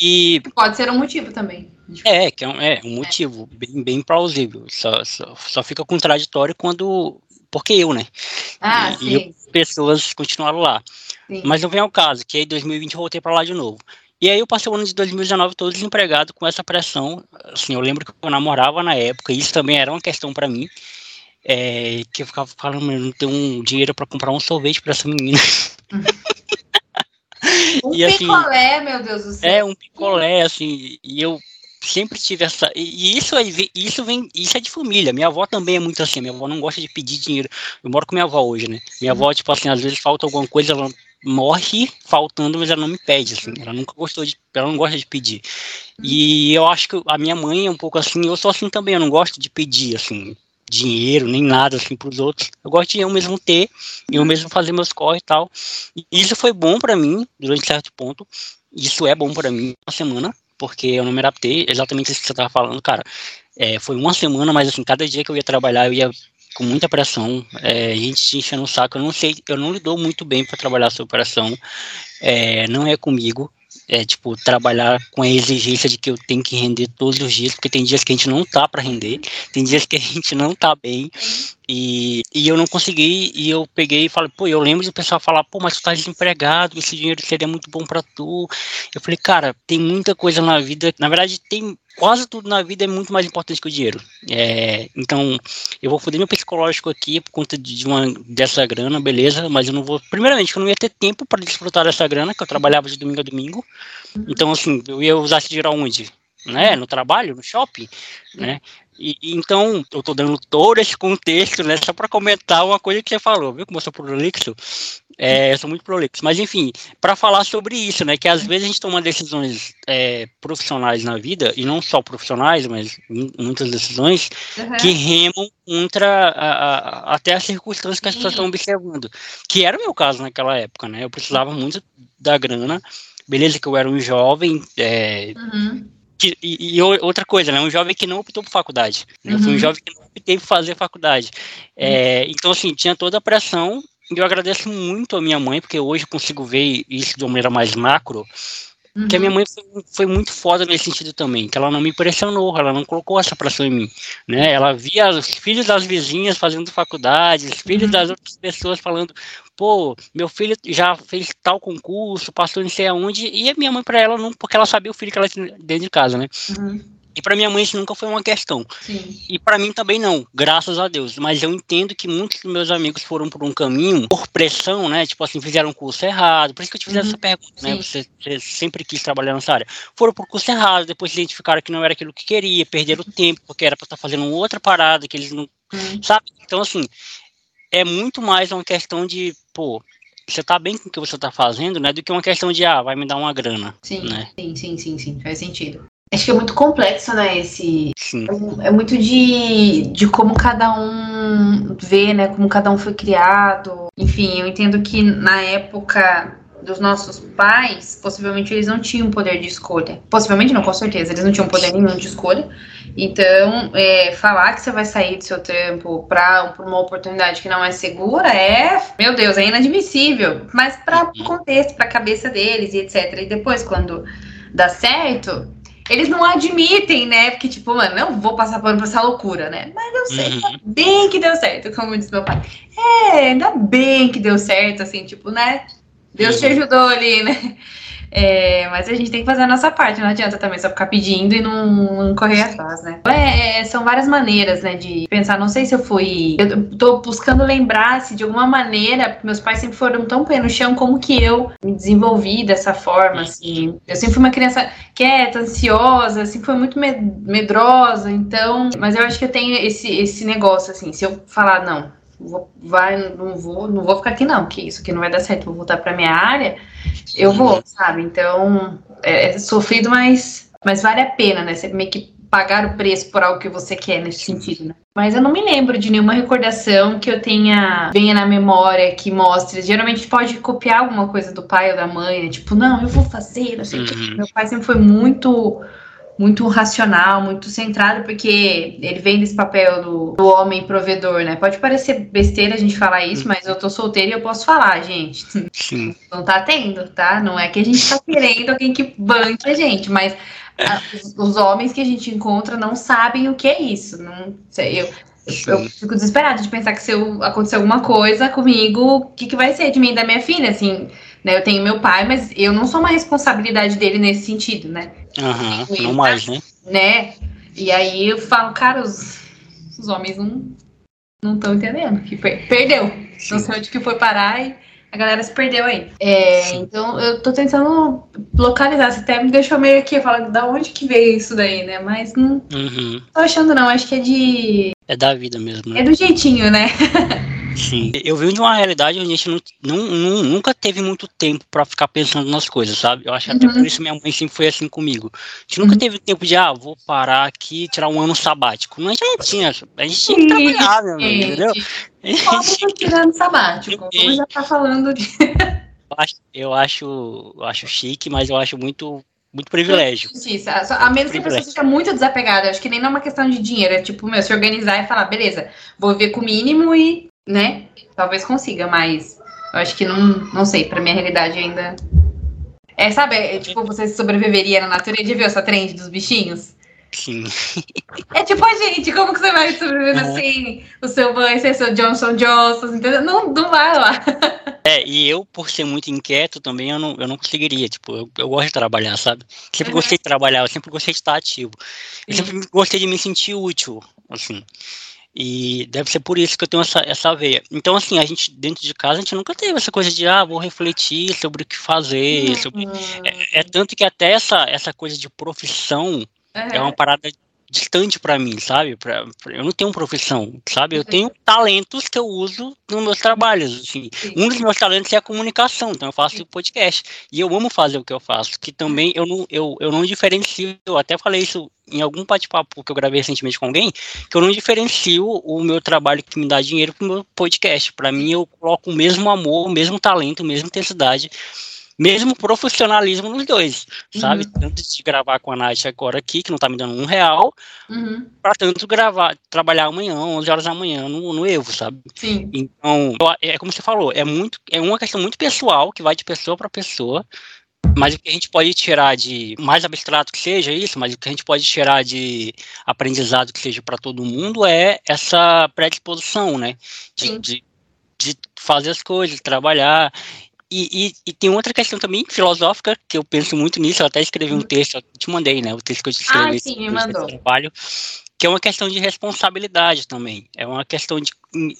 E, Pode ser um motivo também. É, que é um, é, um motivo é. Bem, bem plausível. Só, só, só fica contraditório quando. Porque eu, né? Ah, e, sim. E pessoas continuaram lá. Sim. Mas não vem ao caso, que aí em 2020 eu voltei para lá de novo. E aí eu passei o ano de 2019 todo desempregado com essa pressão. Assim, eu lembro que eu namorava na época, e isso também era uma questão para mim. É, que eu ficava falando, eu não tenho um dinheiro para comprar um sorvete para essa menina. um e, assim, picolé, meu Deus do céu. É, um picolé, assim, e eu sempre tive essa. E isso aí, isso vem, isso é de família. Minha avó também é muito assim. Minha avó não gosta de pedir dinheiro. Eu moro com minha avó hoje, né? Minha avó, tipo assim, às vezes falta alguma coisa, ela morre faltando, mas ela não me pede, assim. Ela nunca gostou de. Ela não gosta de pedir. E eu acho que a minha mãe é um pouco assim, eu sou assim também, eu não gosto de pedir, assim, dinheiro, nem nada assim para os outros. Eu gosto de eu mesmo ter, eu mesmo fazer meus corre e tal. E isso foi bom para mim, durante certo ponto. Isso é bom para mim uma semana, porque eu não me adaptei, exatamente isso que você estava falando, cara. É, foi uma semana, mas assim, cada dia que eu ia trabalhar, eu ia com muita pressão, é, gente enchendo o saco, eu não sei, eu não lidou muito bem para trabalhar essa operação, é, não é comigo, é tipo trabalhar com a exigência de que eu tenho que render todos os dias, porque tem dias que a gente não tá para render, tem dias que a gente não tá bem, e, e eu não consegui, e eu peguei e falei, pô, eu lembro do pessoal falar, pô, mas tu tá desempregado, esse dinheiro seria muito bom para tu. Eu falei, cara, tem muita coisa na vida, na verdade tem quase tudo na vida é muito mais importante que o dinheiro. É, então, eu vou foder meu psicológico aqui por conta de uma dessa grana, beleza, mas eu não vou. Primeiramente, eu não ia ter tempo para desfrutar dessa grana, que eu trabalhava de domingo a domingo. Então, assim, eu ia usar esse dinheiro aonde? Né, no trabalho, no shopping, né? E, então, eu estou dando todo esse contexto, né, só para comentar uma coisa que você falou, viu como eu sou prolixo? É, eu sou muito prolixo. Mas, enfim, para falar sobre isso, né, que às vezes a gente toma decisões é, profissionais na vida, e não só profissionais, mas muitas decisões, uhum. que remam contra a, a, até as circunstâncias que as pessoas estão observando. Que era o meu caso naquela época, né? Eu precisava muito da grana, beleza que eu era um jovem, é, uhum que, e, e, outra coisa, né? Um jovem que não optou por faculdade. Né? Uhum. Foi um jovem que não optei por fazer faculdade. É, então, assim, tinha toda a pressão. E eu agradeço muito a minha mãe, porque hoje eu consigo ver isso de uma maneira mais macro. Uhum. Que a minha mãe foi, foi, muito foda nesse sentido também, que ela não me pressionou, ela não colocou essa pressão em mim, né? Ela via os filhos das vizinhas fazendo faculdade, os filhos uhum. das outras pessoas falando, pô, meu filho já fez tal concurso, passou não sei aonde, e a minha mãe para ela não, porque ela sabia o filho que ela tinha dentro de casa, né? Uhum. E para minha mãe isso nunca foi uma questão. Sim. E para mim também não, graças a Deus. Mas eu entendo que muitos dos meus amigos foram por um caminho, por pressão, né? Tipo assim, fizeram um curso errado. Por isso que eu te fiz uhum. essa pergunta, né? Você, você, sempre quis trabalhar nessa área. Foram por curso errado, depois identificaram que não era aquilo que queria, perderam tempo, porque era para estar tá fazendo outra parada que eles não. Uhum. Sabe? Então, assim, é muito mais uma questão de, pô, você tá bem com o que você tá fazendo, né? Do que uma questão de, ah, vai me dar uma grana. Sim, né? sim, sim, sim, sim, faz sentido. Acho que é muito complexo, né? Esse. É, é, muito de, de como cada um vê, né? Como cada um foi criado. Enfim, eu entendo que na época dos nossos pais, possivelmente eles não tinham poder de escolha. Possivelmente não, com certeza, eles não tinham poder nenhum de escolha. Então, é, falar que você vai sair do seu tempo para uma oportunidade que não é segura é, meu Deus, é inadmissível. Mas para o contexto, para a cabeça deles e etc. E depois, quando dá certo, eles não admitem, né? Porque, tipo, mano, não vou passar pano pra essa loucura, né? Mas eu sei, uhum. ainda bem que deu certo, como disse meu pai. É, ainda bem que deu certo, assim, tipo, né? Deus uhum. te ajudou ali, né? É, mas a gente tem que fazer a nossa parte, não adianta também só ficar pedindo e não, não correr atrás, né? É, é, são várias maneiras, né, de pensar. Não sei se eu fui. Eu tô buscando lembrar se de alguma maneira, meus pais sempre foram tão pé no chão como que eu me desenvolvi dessa forma, assim. Eu sempre fui uma criança quieta, ansiosa, assim, foi muito medrosa, então. Mas eu acho que eu tenho esse, esse negócio, assim, se eu falar, não, vou, vai, não vou, não vou ficar aqui não, que isso aqui não vai dar certo, vou voltar para minha área, eu vou, sabe? Então, é, é sofrido, mas, mas vale a pena, né? Você meio que pagar o preço por algo que você quer nesse sentido, né? Mas eu não me lembro de nenhuma recordação que eu tenha venha na memória que mostre. Geralmente pode copiar alguma coisa do pai ou da mãe, né? tipo, não, eu vou fazer, não sei o uhum. que. Meu pai sempre foi muito muito racional, muito centrado, porque ele vem desse papel do, do, homem provedor, né? Pode parecer besteira a gente falar isso, mas eu tô solteira e eu posso falar, gente. Sim. Não tá tendo, tá? Não é que a gente tá querendo alguém que banque a gente, mas a, os, os, homens que a gente encontra não sabem o que é isso. Não sei, eu, eu fico desesperada de pensar que se eu, acontecer alguma coisa comigo, o que, que vai ser de mim e da minha filha, assim né? Eu tenho meu pai, mas eu não sou uma responsabilidade dele nesse sentido, né? Uhum, não mais, né? né? E aí eu falo, cara, os, os homens não não estão entendendo que per perdeu. Sim. Não sei onde que foi parar e a galera se perdeu aí. É, então eu tô tentando localizar. Você até me deixou meio aqui, falando da onde que veio isso daí, né? Mas não uhum. tô achando não, acho que é de. É da vida mesmo. Né? É do jeitinho, né? Sim. Eu venho de uma realidade onde a gente não, não, não nunca teve muito tempo para ficar pensando nas coisas, sabe? Eu acho que uhum. até por isso minha mãe sempre foi assim comigo. A gente nunca uhum. teve tempo de, ah, vou parar aqui tirar um ano sabático. Não, a gente não tinha. A gente tinha que trabalhar, meu amigo, entendeu? Como tirando sabático? Como já tá falando de. eu acho, eu acho, eu acho chique, mas eu acho muito muito privilégio. Isso, a menos que a pessoa seja muito desapegada. Acho que nem não é uma questão de dinheiro. É tipo, meu, se organizar e falar, beleza, vou viver com o mínimo e né? Talvez consiga, mas eu acho que não, não sei, pra minha realidade ainda. É, sabe, é, tipo, você sobreviveria na natureza, viu essa trend dos bichinhos? Sim. É tipo a gente, como que você vai sobreviver uhum. sem o seu banho, sem o seu Johnson Johnson, entendeu? Não, não vai lá. É, e eu, por ser muito inquieto também, eu não, eu não conseguiria. Tipo, eu, eu gosto de trabalhar, sabe? Sempre uhum. gostei de trabalhar, eu sempre gostei de estar ativo. Eu sempre gostei de me sentir útil, assim. E deve ser por isso que eu tenho essa, essa veia. Então, assim, a gente, dentro de casa, a gente nunca teve essa coisa de, ah, vou refletir sobre o que fazer. Sobre... É, é, tanto que até essa, essa coisa de profissão uhum. é uma parada distante para mim, sabe? Pra, pra, eu não tenho profissão, sabe? Eu tenho talentos que eu uso nos meus trabalhos. Assim. Um dos meus talentos é a comunicação, então eu faço podcast. E eu amo fazer o que eu faço, que também eu não, eu, eu não diferencio, eu até falei isso em algum bate-papo que eu gravei recentemente com alguém, que eu não diferencio o meu trabalho que me dá dinheiro pro meu podcast. Para mim, eu coloco o mesmo amor, o mesmo talento, a mesma intensidade mesmo profissionalismo nos dois, sabe? Uhum. Tanto de gravar com a Nath agora aqui, que não tá me dando um real, uhum. para tanto gravar, trabalhar amanhã, 11 horas da manhã no, no Evo, sabe? Sim. Então, é como você falou, é muito, é uma questão muito pessoal, que vai de pessoa para pessoa, mas o que a gente pode tirar de mais abstrato que seja isso, mas o que a gente pode tirar de aprendizado que seja para todo mundo é essa predisposição, né? De, de, de, fazer as coisas, trabalhar. E, e, e, tem outra questão também filosófica, que eu penso muito nisso, eu até escrevi um uhum. texto, eu te mandei, né? O texto que eu te escrevi. Ah, sim, me mandou. Trabalho, que é uma questão de responsabilidade também. É uma questão de.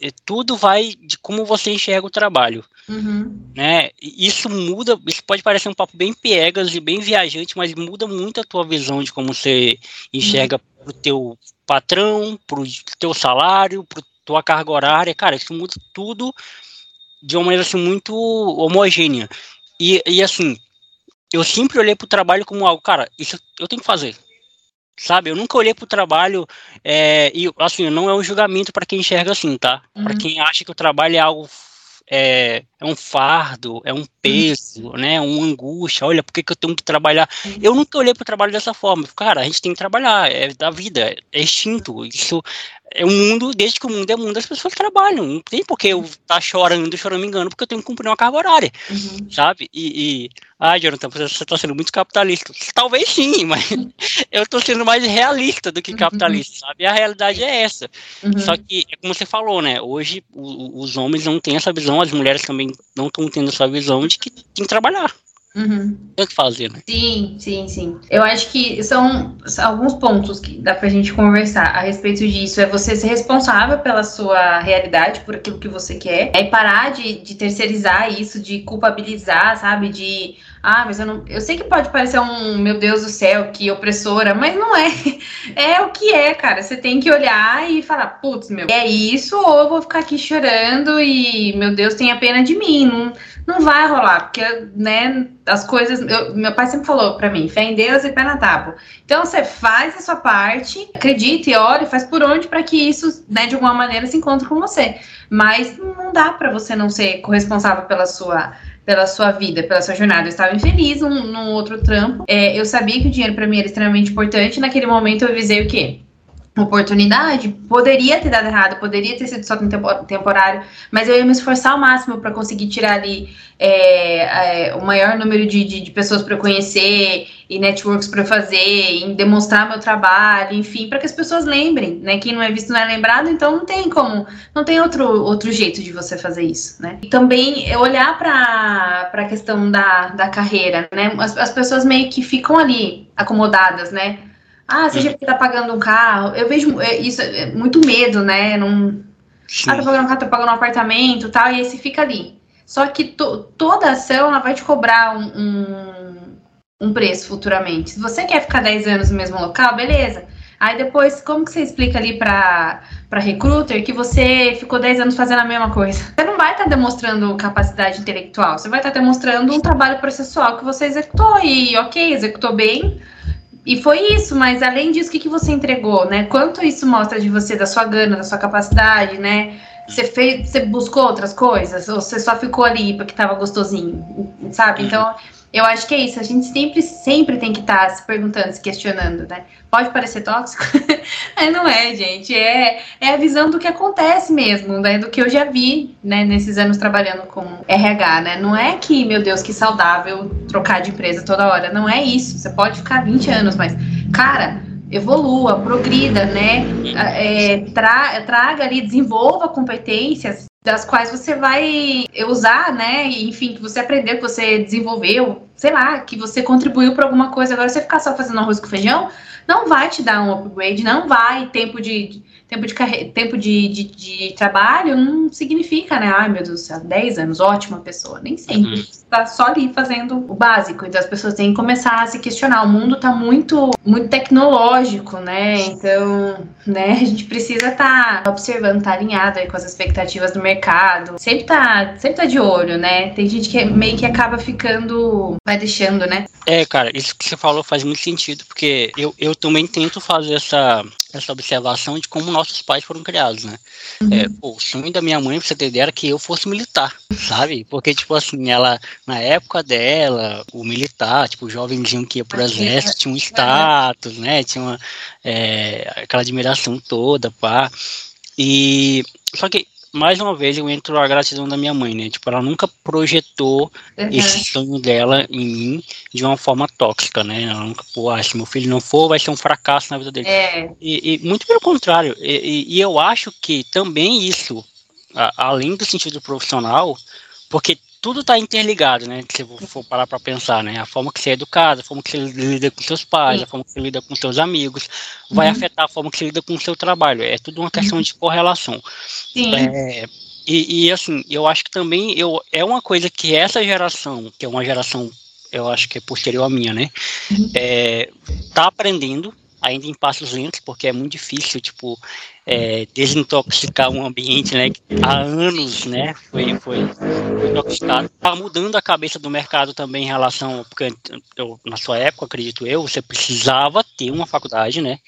É, tudo vai de como você enxerga o trabalho. Uhum. Né? Isso muda, isso pode parecer um papo bem piegas e bem viajante, mas muda muito a tua visão de como você enxerga uhum. pro teu patrão, pro teu salário, pro tua carga horária. Cara, isso muda tudo de uma maneira assim, muito homogênea. E, e assim, eu sempre olhei para o trabalho como algo, cara, isso eu tenho que fazer. Sabe, eu nunca olhei para o trabalho é, e assim, não é um julgamento para quem enxerga assim, tá? Uhum. Para quem acha que o trabalho é algo é, é um fardo, é um peso, uhum. né? Uma angústia. Olha, por que, que eu tenho que trabalhar? Uhum. Eu nunca olhei para o trabalho dessa forma. Cara, a gente tem que trabalhar, é da vida, é instinto. Isso é um mundo, desde que o mundo é mundo, as pessoas trabalham. Não tem por que eu estar tá chorando, chorando, me engano, porque eu tenho que cumprir uma carga horária, uhum. sabe? E, e, ah, Jonathan, você está sendo muito capitalista. Talvez sim, mas eu estou sendo mais realista do que uhum. capitalista, uhum. sabe? E a realidade é essa. Uhum. Só que, é como você falou, né? Hoje o, os homens não têm essa visão, as mulheres também não estão tendo essa visão de que tem que trabalhar. Uhum. Tem que fazer, né? Sim, sim, sim. Eu acho que são, são, alguns pontos que dá pra gente conversar a respeito disso. É você ser responsável pela sua realidade, por aquilo que você quer. É parar de, de terceirizar isso, de culpabilizar, sabe? De ah, mas eu não. Eu sei que pode parecer um, meu Deus do céu, que opressora, mas não é. É o que é, cara. Você tem que olhar e falar, putz, meu, é isso, ou eu vou ficar aqui chorando e, meu Deus, tenha pena de mim. Não, não vai rolar, porque, né, as coisas. Eu, meu pai sempre falou para mim: fé em Deus e pé na tábua. Então você faz a sua parte, acredita e e faz por onde para que isso, né, de alguma maneira se encontre com você. Mas não dá para você não ser corresponsável pela sua pela sua vida, pela sua jornada. Eu estava infeliz num, num outro trampo. É, eu sabia que o dinheiro para mim era extremamente importante. Naquele momento eu visei o quê? Oportunidade, poderia ter dado errado, poderia ter sido só temporário, mas eu ia me esforçar ao máximo para conseguir tirar ali é, é, o maior número de, de, de pessoas para conhecer e networks para fazer, em demonstrar meu trabalho, enfim, para que as pessoas lembrem, né? Quem não é visto não é lembrado, então não tem como, não tem outro, outro jeito de você fazer isso, né? E também olhar para a questão da, da carreira, né? As, as pessoas meio que ficam ali acomodadas, né? Ah, seja porque tá pagando um carro. Eu vejo é, isso, é muito medo, né? Não... Ah, tá pagando um carro, tá pagando um apartamento tal, e aí você fica ali. Só que to, toda ação ela vai te cobrar um, um, um, preço futuramente. Se você quer ficar 10 anos no mesmo local, beleza. Aí depois, como que você explica ali para recruiter que você ficou 10 anos fazendo a mesma coisa? Você não vai estar tá demonstrando capacidade intelectual, você vai estar tá demonstrando um trabalho processual que você executou e, ok, executou bem, e foi isso, mas além disso, o que, que você entregou, né? Quanto isso mostra de você, da sua gana, da sua capacidade, né? Você fez, você buscou outras coisas? Ou você só ficou ali porque tava gostosinho, sabe? Então, eu acho que é isso. A gente sempre, sempre tem que estar tá se perguntando, se questionando, né? Pode parecer tóxico? Mas não é, gente. É, é a visão do que acontece mesmo, né? Do que eu já vi, né? Nesses anos trabalhando com RH, né? Não é que, meu Deus, que saudável trocar de empresa toda hora. Não é isso. Você pode ficar 20 anos, mas, cara, evolua, progrida, né? É, tra traga ali, desenvolva competências das quais você vai usar, né? Enfim, que você aprendeu, que você desenvolveu, sei lá, que você contribuiu para alguma coisa. Agora, você ficar só fazendo arroz com feijão, não vai te dar um upgrade, não vai tempo de tempo de, carre... tempo de, de, de, trabalho não significa, né? Ai, meu Deus do céu, 10 anos, ótima pessoa. Nem sempre. Uhum. Tá só ali fazendo o básico. Então as pessoas têm que começar a se questionar. O mundo tá muito, muito tecnológico, né? Então, né, a gente precisa estar tá observando, tá alinhado aí com as expectativas do mercado. Sempre tá, sempre tá de olho, né? Tem gente que meio que acaba ficando, vai deixando, né? É, cara, isso que você falou faz muito sentido, porque eu, eu também tento fazer essa, essa observação de como nossos pais foram criados, né? Uhum. É, pô, o sonho da minha mãe, pra você ter ideia, era que eu fosse militar, sabe? Porque, tipo assim, ela, na época dela, o militar, tipo, o jovenzinho que ia pro exército, tinha um status, né? Tinha uma, é, aquela admiração toda, pá. E, só que mais uma vez eu entro a gratidão da minha mãe, né? Tipo, ela nunca projetou uhum. esse sonho dela em mim de uma forma tóxica, né? Ela nunca, pô, ah, se meu filho não for, vai ser um fracasso na vida dele. É. E, e, muito pelo contrário. E, e, eu acho que também isso, a, além do sentido profissional, porque tudo está interligado, né? Se você for parar para pensar, né? A forma que você é educado, a forma que você lida com seus pais, Sim. a forma que você lida com seus amigos, vai uhum. afetar a forma que você lida com o seu trabalho. É tudo uma questão uhum. de correlação. Sim. É, e, e, assim, eu acho que também eu, é uma coisa que essa geração, que é uma geração, eu acho que é posterior à minha, né? Uhum. É, tá aprendendo ainda em passos lentos, porque é muito difícil, tipo, é, desintoxicar um ambiente, né, que há anos, né, foi, foi, foi intoxicado. Tá mudando a cabeça do mercado também em relação, porque eu, na sua época, acredito eu, você precisava ter uma faculdade, né,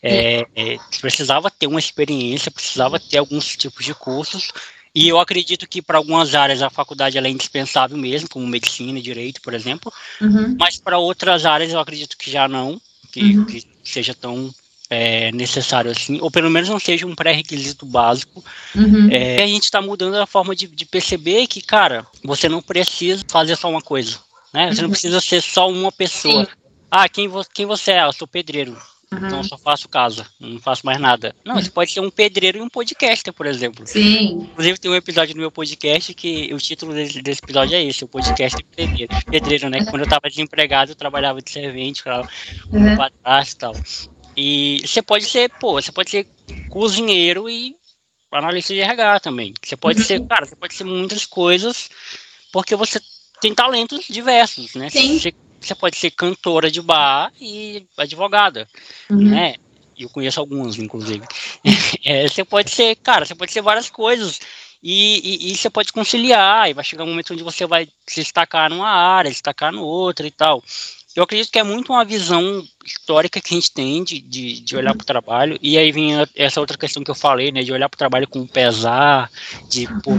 é, é, precisava ter uma experiência, precisava ter alguns tipos de cursos, e eu acredito que para algumas áreas a faculdade é indispensável mesmo, como medicina e direito, por exemplo, uhum. mas para outras áreas eu acredito que já não, que, uhum. que seja tão é, necessário assim, ou pelo menos não seja um pré-requisito básico. Uhum. É, a gente está mudando a forma de, de, perceber que, cara, você não precisa fazer só uma coisa, né? Você uhum. não precisa ser só uma pessoa. Sim. Ah, quem, vo quem você é? Eu sou pedreiro. Uhum. Então eu só faço casa, não faço mais nada. Não, você pode ser um pedreiro e um podcaster, por exemplo. Sim. Inclusive tem um episódio no meu podcast que o título desse, desse episódio é esse, o podcast pedreiro. Pedreiro, né? Quando eu tava desempregado, eu trabalhava de servente, para uhum. padrasto e tal. E você pode ser, pô, você pode ser cozinheiro e analista de RH também. Você pode uhum. ser, cara, você pode ser muitas coisas porque você tem talentos diversos, né? Sim. Você você pode ser cantora de bar e advogada, uhum. né? Eu conheço alguns, inclusive. é, você pode ser, cara, você pode ser várias coisas. E, e, e, você pode conciliar, e vai chegar um momento onde você vai se destacar numa área, destacar no outra e tal. Eu acredito que é muito uma visão histórica que a gente tem de, de, de olhar para o trabalho, e aí vem essa outra questão que eu falei, né, de olhar para o trabalho com pesar, de, pô,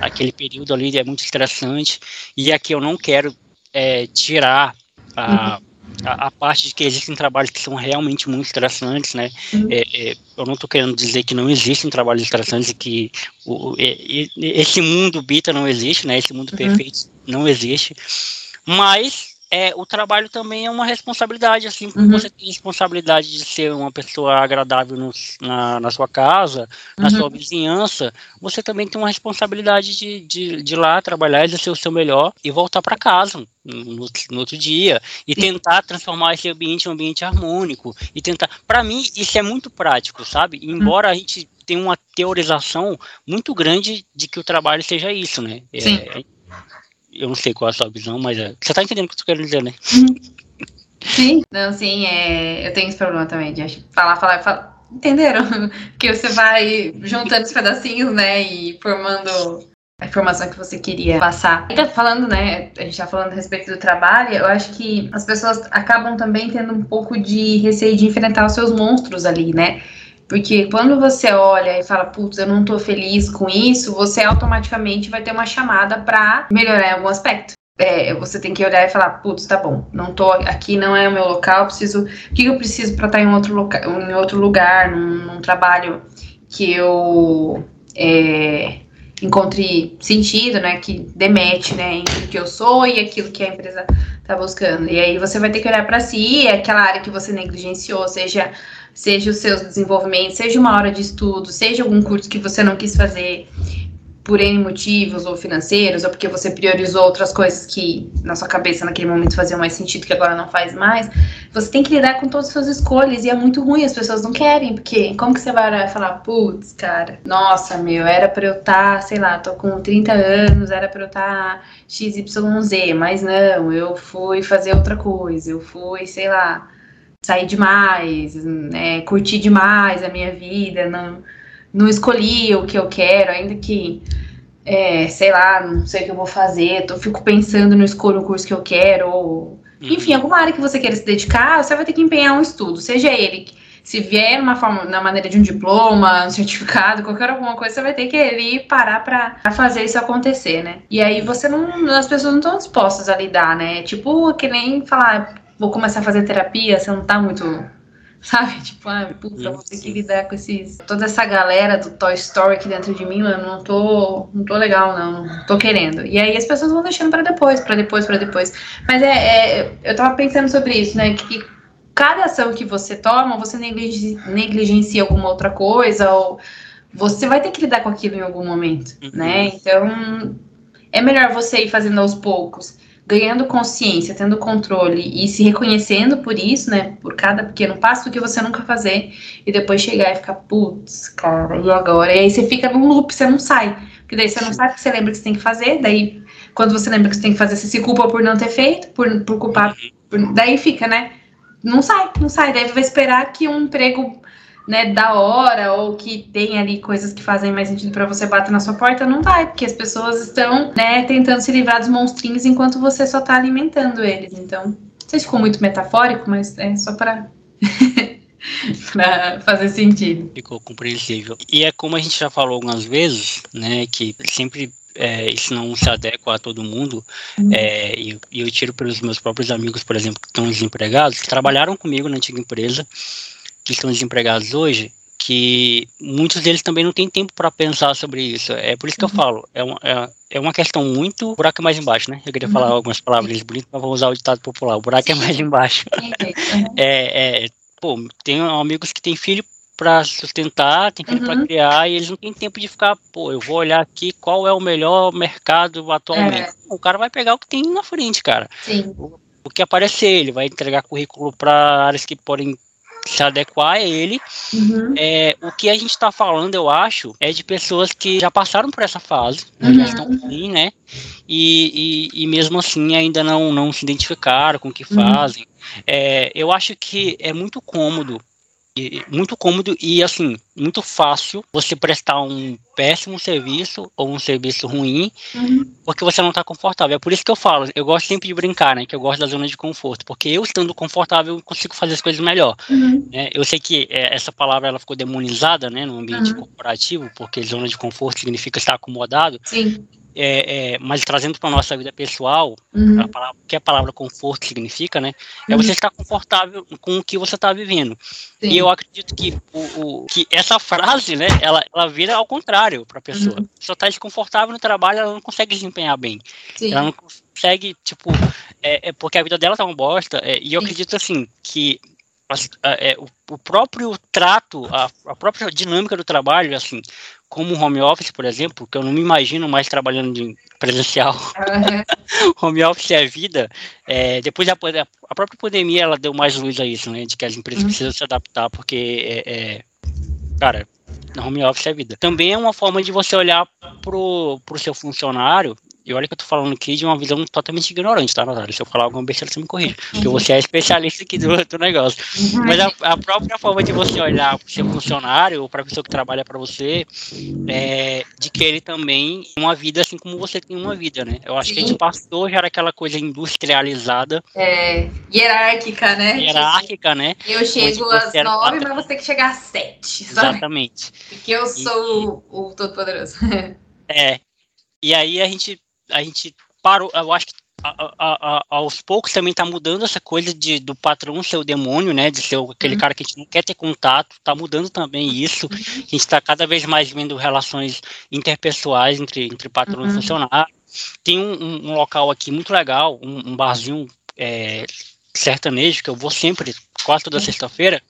aquele período ali é muito estressante, e aqui eu não quero é, tirar a, a, a, parte de que existem trabalhos que são realmente muito estressantes, né? Uhum. É, é, eu não estou querendo dizer que não existem trabalhos estressantes e que o, é, esse mundo bita não existe, né? Esse mundo uhum. perfeito não existe, mas é, o trabalho também é uma responsabilidade, assim como uhum. você tem responsabilidade de ser uma pessoa agradável no, na, na sua casa, na uhum. sua vizinhança, você também tem uma responsabilidade de, de, de ir lá trabalhar, exercer o seu melhor e voltar para casa no, no, outro dia e tentar transformar esse ambiente em um ambiente harmônico e tentar. Para mim, isso é muito prático, sabe? Embora a gente tenha uma teorização muito grande de que o trabalho seja isso, né? É, eu não sei qual é a sua visão, mas é, você tá entendendo o que eu tô querendo dizer, né? Sim, não, sim, é, eu tenho esse problema também de falar, falar, falar. Entenderam? Que você vai juntando os pedacinhos, né, e formando a informação que você queria passar. Tá falando, né, a gente tá falando a respeito do trabalho, eu acho que as pessoas acabam também tendo um pouco de receio de enfrentar os seus monstros ali, né? Porque quando você olha e fala, putz, eu não tô feliz com isso, você automaticamente vai ter uma chamada para melhorar em algum aspecto. É, você tem que olhar e falar, putz, tá bom, não tô aqui, não é o meu local, preciso. O que eu preciso para estar em outro, em outro lugar, num, num trabalho que eu é, encontre sentido, né? Que demete, né, entre o que eu sou e aquilo que a empresa tá buscando. E aí você vai ter que olhar para si, aquela área que você negligenciou, seja seja os seus desenvolvimentos, seja uma hora de estudo, seja algum curso que você não quis fazer por N motivos, ou financeiros, ou porque você priorizou outras coisas que na sua cabeça naquele momento faziam mais sentido, que agora não faz mais, você tem que lidar com todas as suas escolhas, e é muito ruim, as pessoas não querem, porque como que você vai falar, putz, cara, nossa, meu, era pra eu estar, tá, sei lá, tô com 30 anos, era pra eu estar tá XYZ, mas não, eu fui fazer outra coisa, eu fui, sei lá, sair demais, né, curtir demais a minha vida, não não escolhi o que eu quero, ainda que, é, sei lá, não sei o que eu vou fazer, eu fico pensando, não escolho o curso que eu quero, ou, uhum. enfim, alguma área que você queira se dedicar, você vai ter que empenhar um estudo, seja ele se vier uma forma, na maneira de um diploma, um certificado, qualquer alguma coisa, você vai ter que ir parar para fazer isso acontecer, né? E aí você não, as pessoas não estão dispostas a lidar, né? Tipo, que nem falar, vou começar a fazer terapia, você não tá muito sabe? Tipo, ah, puta, vou ter que lidar com esses. Toda essa galera do Toy Story aqui dentro de mim, eu não tô, não tô legal, não, não tô querendo. E aí as pessoas vão deixando para depois, para depois, para depois. Mas é, é, eu tava pensando sobre isso, né? Que cada ação que você toma, você negligencia, negligencia alguma outra coisa, ou você vai ter que lidar com aquilo em algum momento, uhum. né? Então, é melhor você ir fazendo aos poucos ganhando consciência, tendo controle e se reconhecendo por isso, né? Por cada pequeno passo que você nunca fazer e depois chegar e ficar, putz, cara, e agora? E aí você fica num loop, você não sai. Porque daí você não sabe que você lembra que você tem que fazer, daí quando você lembra que você tem que fazer, você se culpa por não ter feito, por, por culpar. Por, daí fica, né? Não sai, não sai. Daí vai esperar que um emprego né, da hora ou que tem ali coisas que fazem mais sentido para você bater na sua porta, não vai, porque as pessoas estão, né, tentando se livrar dos monstrinhos enquanto você só tá alimentando eles. Então, não sei se ficou muito metafórico, mas é só para para fazer sentido. Ficou compreensível. E é como a gente já falou algumas vezes, né, que sempre é, isso não se adequa a todo mundo, uhum. é, e, e, eu tiro pelos meus próprios amigos, por exemplo, que estão desempregados, que trabalharam comigo na antiga empresa, que estão desempregados hoje, que muitos deles também não têm tempo para pensar sobre isso. É por isso que uhum. eu falo, é uma, é, é, uma questão muito buraco é mais embaixo, né? Eu queria uhum. falar algumas palavras bonitas, mas vou usar o ditado popular, o buraco é mais embaixo. é, é, pô, tem amigos que têm filho para sustentar, tem filho uhum. para criar, e eles não têm tempo de ficar, pô, eu vou olhar aqui qual é o melhor mercado atualmente. É. O cara vai pegar o que tem na frente, cara. Sim. O, o que aparecer, ele vai entregar currículo para áreas que podem se adequar a ele. Uhum. É, o que a gente está falando, eu acho, é de pessoas que já passaram por essa fase, né, uhum. já estão assim, né? E, e, e, mesmo assim ainda não, não se identificaram com o que uhum. fazem. Uhum. É, eu acho que é muito cômodo muito cômodo e assim muito fácil você prestar um péssimo serviço ou um serviço ruim uhum. porque você não está confortável é por isso que eu falo eu gosto sempre de brincar né que eu gosto da zona de conforto porque eu estando confortável eu consigo fazer as coisas melhor uhum. né? eu sei que é, essa palavra ela ficou demonizada né no ambiente uhum. corporativo porque zona de conforto significa estar acomodado Sim é, é, mas trazendo para nossa vida pessoal, uhum. a palavra, o que a palavra conforto significa, né? É uhum. você estar confortável com o que você está vivendo. Sim. E eu acredito que, o, o, que essa frase, né, ela, ela vira ao contrário para a pessoa. Uhum. A pessoa está desconfortável no trabalho, ela não consegue desempenhar bem. Sim. Ela não consegue, tipo, é, é porque a vida dela tá uma bosta. É, e eu Sim. acredito, assim, que é, o, o, próprio trato, a, a, própria dinâmica do trabalho, assim, como home office, por exemplo, que eu não me imagino mais trabalhando de presencial. Uhum. home office é vida. É, depois da a própria pandemia ela deu mais luz a isso, né? De que as empresas uhum. precisam se adaptar, porque é, é, cara, home office é vida. Também é uma forma de você olhar pro, pro seu funcionário e olha que eu tô falando aqui de uma visão totalmente ignorante, tá, Natália? Se eu falar alguma besteira, você me corrige. Porque você é especialista aqui do, do negócio. Mas a, a, própria forma de você olhar para o seu funcionário, ou para a pessoa que trabalha para você, é de que ele também tem uma vida assim como você tem uma vida, né? Eu acho que a gente passou já era aquela coisa industrializada. É, hierárquica, né? Hierárquica, né? Eu chego às nove, mas você tem que chegar às sete. Sabe? Exatamente. Porque eu sou e, o, o Todo-Poderoso. É. E aí a gente a gente parou, eu acho que a, a, a, aos poucos também está mudando essa coisa de, do patrão ser o demônio, né? De ser aquele uhum. cara que a gente não quer ter contato. Está mudando também isso. A gente está cada vez mais vendo relações interpessoais entre, entre patrão uhum. e funcionário. Tem um, um, um, local aqui muito legal, um, um barzinho é, sertanejo, que eu vou sempre, quase toda sexta-feira,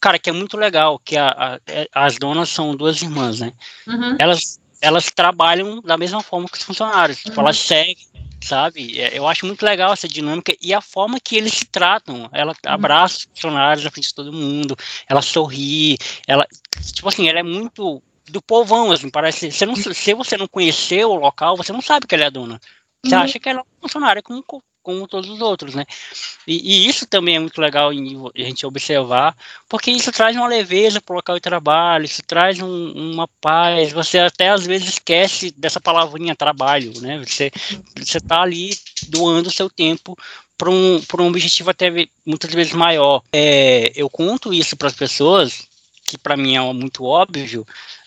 cara, que é muito legal, que a, a, é, as donas são duas irmãs, né? Uhum. Elas, elas trabalham da mesma forma que os funcionários, uhum. elas seguem, sabe? É, eu acho muito legal essa dinâmica e a forma que eles se tratam. Ela uhum. abraça os funcionários na frente de todo mundo, ela sorri, ela, tipo assim, ela é muito do povão, assim, parece, você não, se você não conheceu o local, você não sabe que ela é a dona. Você uhum. acha que ela é funcionária como como todos os outros, né? E, e, isso também é muito legal a gente observar, porque isso traz uma leveza para o local de trabalho, isso traz um, uma paz. Você até às vezes esquece dessa palavrinha trabalho, né? Você você está ali doando o seu tempo para um, um objetivo até muitas vezes maior. É, eu conto isso para as pessoas, que para mim é muito óbvio,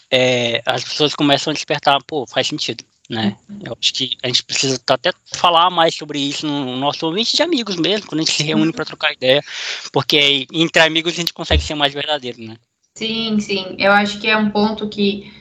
é, as pessoas começam a despertar, pô, faz sentido né? Eu acho que a gente precisa até falar mais sobre isso no nosso ambiente de amigos mesmo, quando a gente se reúne para trocar ideia, porque entre amigos a gente consegue ser mais verdadeiro, né? Sim, sim. Eu acho que é um ponto que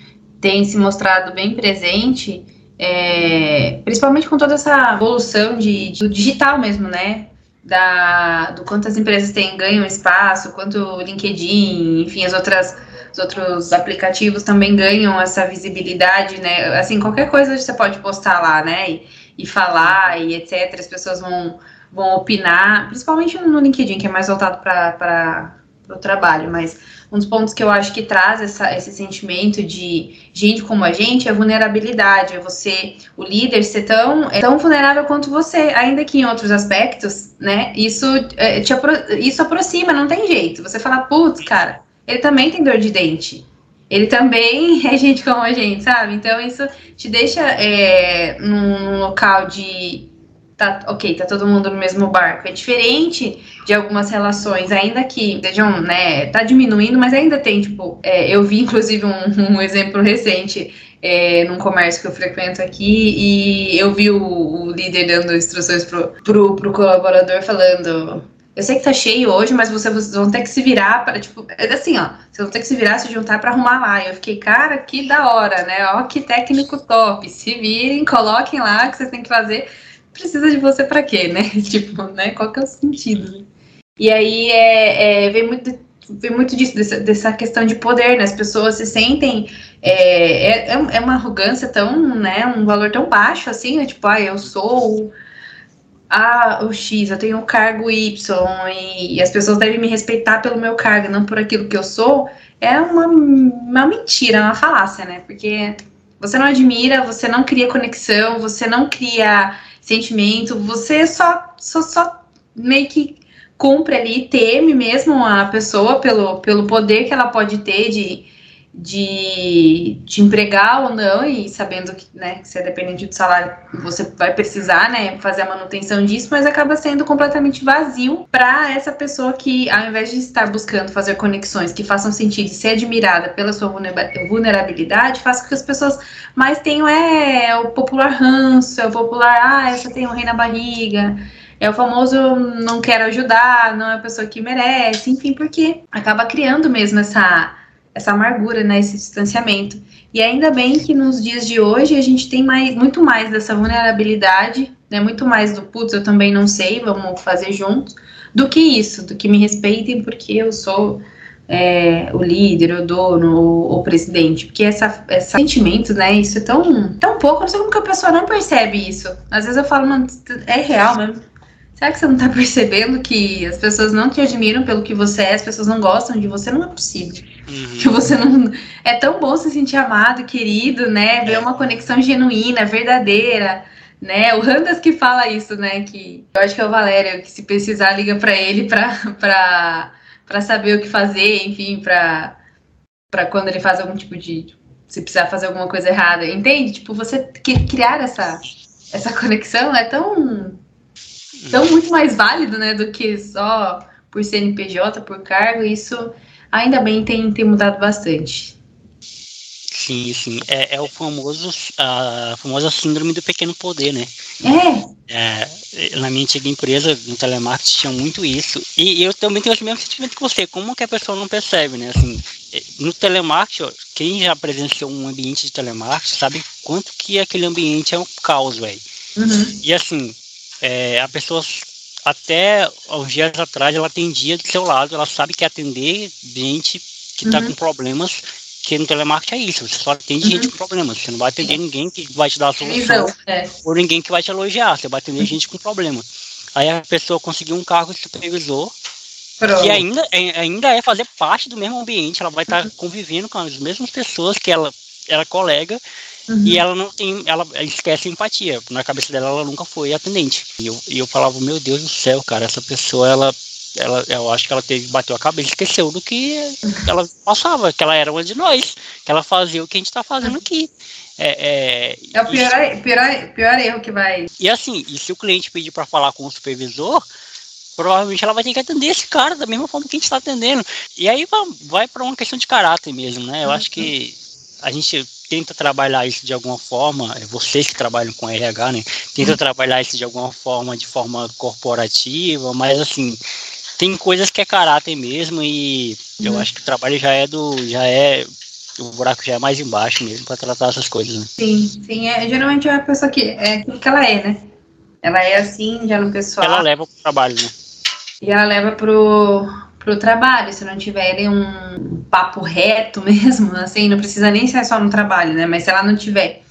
tem se mostrado bem presente, é, principalmente com toda essa evolução de, de, do digital mesmo, né? Da, do quanto as empresas têm ganham espaço, quanto o LinkedIn, enfim, as outras os outros aplicativos também ganham essa visibilidade, né? Assim, qualquer coisa você pode postar lá, né? E, e falar e etc. As pessoas vão, vão opinar, principalmente no LinkedIn, que é mais voltado para o trabalho, mas um dos pontos que eu acho que traz essa, esse sentimento de gente como a gente é vulnerabilidade, é você, o líder, ser tão, é tão vulnerável quanto você, ainda que em outros aspectos, né? Isso, é, te isso aproxima, não tem jeito. Você fala, putz, cara, ele também tem dor de dente. Ele também é gente como a gente, sabe? Então isso te deixa é, num local de. Tá, ok, tá todo mundo no mesmo barco. É diferente de algumas relações, ainda que sejam, né, tá diminuindo, mas ainda tem, tipo, é, eu vi inclusive um, um exemplo recente é, num comércio que eu frequento aqui e eu vi o, o líder dando instruções pro, pro, pro colaborador falando eu sei que tá cheio hoje, mas vocês vão ter que se virar para, tipo, é assim, ó, vocês vão ter que se virar, se juntar para arrumar lá. E eu fiquei, cara, que da hora, né? Ó, que técnico top. Se virem, coloquem lá o que vocês têm que fazer. Precisa de você para quê, né? tipo, né? Qual que é o sentido? E aí é, é, vem muito vem muito disso, dessa, dessa, questão de poder, né? As pessoas se sentem. É, é, é uma arrogância tão, né? Um valor tão baixo assim, né? Tipo, ah, eu sou ah, o X, eu tenho o cargo Y e, e, as pessoas devem me respeitar pelo meu cargo, não por aquilo que eu sou, é uma, uma mentira, uma falácia, né? Porque você não admira, você não cria conexão, você não cria sentimento, você só, só, só meio que cumpre ali, teme mesmo a pessoa pelo, pelo poder que ela pode ter de de te empregar ou não, e sabendo que, né, que você é dependente do salário, você vai precisar, né, fazer a manutenção disso, mas acaba sendo completamente vazio para essa pessoa que, ao invés de estar buscando fazer conexões que façam sentido e ser admirada pela sua vulnerabilidade, faz com que as pessoas mais tenham é, o popular ranço, é o popular, ah, essa tem um rei na barriga, é o famoso não quero ajudar, não é a pessoa que merece, enfim, porque acaba criando mesmo essa essa amargura, né, esse distanciamento. E ainda bem que nos dias de hoje a gente tem mais, muito mais dessa vulnerabilidade, né, muito mais do putz, eu também não sei, vamos fazer juntos, do que isso, do que me respeitem porque eu sou é, o líder, o dono, o, o presidente, porque essa, esse sentimento, né, isso é tão, tão pouco, não sei como que a pessoa não percebe isso. Às vezes eu falo, mano, é real mesmo. Será que você não tá percebendo que as pessoas não te admiram pelo que você é, as pessoas não gostam de você? Não é possível. Uhum. Que você não. É tão bom se sentir amado, querido, né? Ver uma conexão genuína, verdadeira. Né? O Randas que fala isso, né? Que eu acho que é o Valério, que se precisar, liga para ele para saber o que fazer, enfim, para quando ele faz algum tipo de. Se precisar fazer alguma coisa errada. Entende? Tipo, você criar essa, essa conexão é tão tão muito mais válido, né, do que só por CNPJ, por cargo, isso ainda bem tem, tem mudado bastante. Sim, sim. É, é o famoso, a famosa síndrome do pequeno poder, né? É. é na minha antiga empresa, no telemarketing, tinha muito isso. E eu também tenho o mesmo sentimento que você. Como que a pessoa não percebe, né? Assim, no telemarketing, quem já presenciou um ambiente de telemarketing sabe quanto que aquele ambiente é um caos, velho. Uhum. E assim, é, a pessoa até uns dias atrás ela atendia do seu lado, ela sabe que atender gente que está uhum. com problemas, que no telemarketing é isso, você só atende uhum. gente com problemas, você não vai atender ninguém que vai te dar a solução, é. ou ninguém que vai te elogiar, você vai atender gente com problema. Aí a pessoa conseguiu um cargo de supervisor, Pronto. que ainda, é, ainda é fazer parte do mesmo ambiente, ela vai estar tá uhum. convivendo com as mesmas pessoas que ela era colega, Uhum. E ela não tem, ela esquece a empatia. Na cabeça dela, ela nunca foi atendente. E eu, e eu falava, meu Deus do céu, cara, essa pessoa, ela, ela, eu acho que ela teve, bateu a cabeça, esqueceu do que ela passava, que ela era uma de nós, que ela fazia o que a gente está fazendo aqui. É, é, é o pior, isso, pior, pior erro que vai. E assim, e se o cliente pedir para falar com o supervisor, provavelmente ela vai ter que atender esse cara da mesma forma que a gente está atendendo. E aí vai, vai para uma questão de caráter mesmo, né? Eu uhum. acho que a gente tenta trabalhar isso de alguma forma, é vocês que trabalham com RH, né? Tenta trabalhar isso de alguma forma, de forma corporativa, mas assim, tem coisas que é caráter mesmo e uhum. eu acho que o trabalho já é do. já é. O buraco já é mais embaixo mesmo para tratar essas coisas, né? Sim, sim. É, geralmente é a pessoa que é aquilo que ela é, né? Ela é assim, já no pessoal. Ela leva pro trabalho, né? E ela leva pro, pro trabalho, se não tiverem um papo reto mesmo, assim, não precisa nem ser só no trabalho, né? Mas se ela não tiver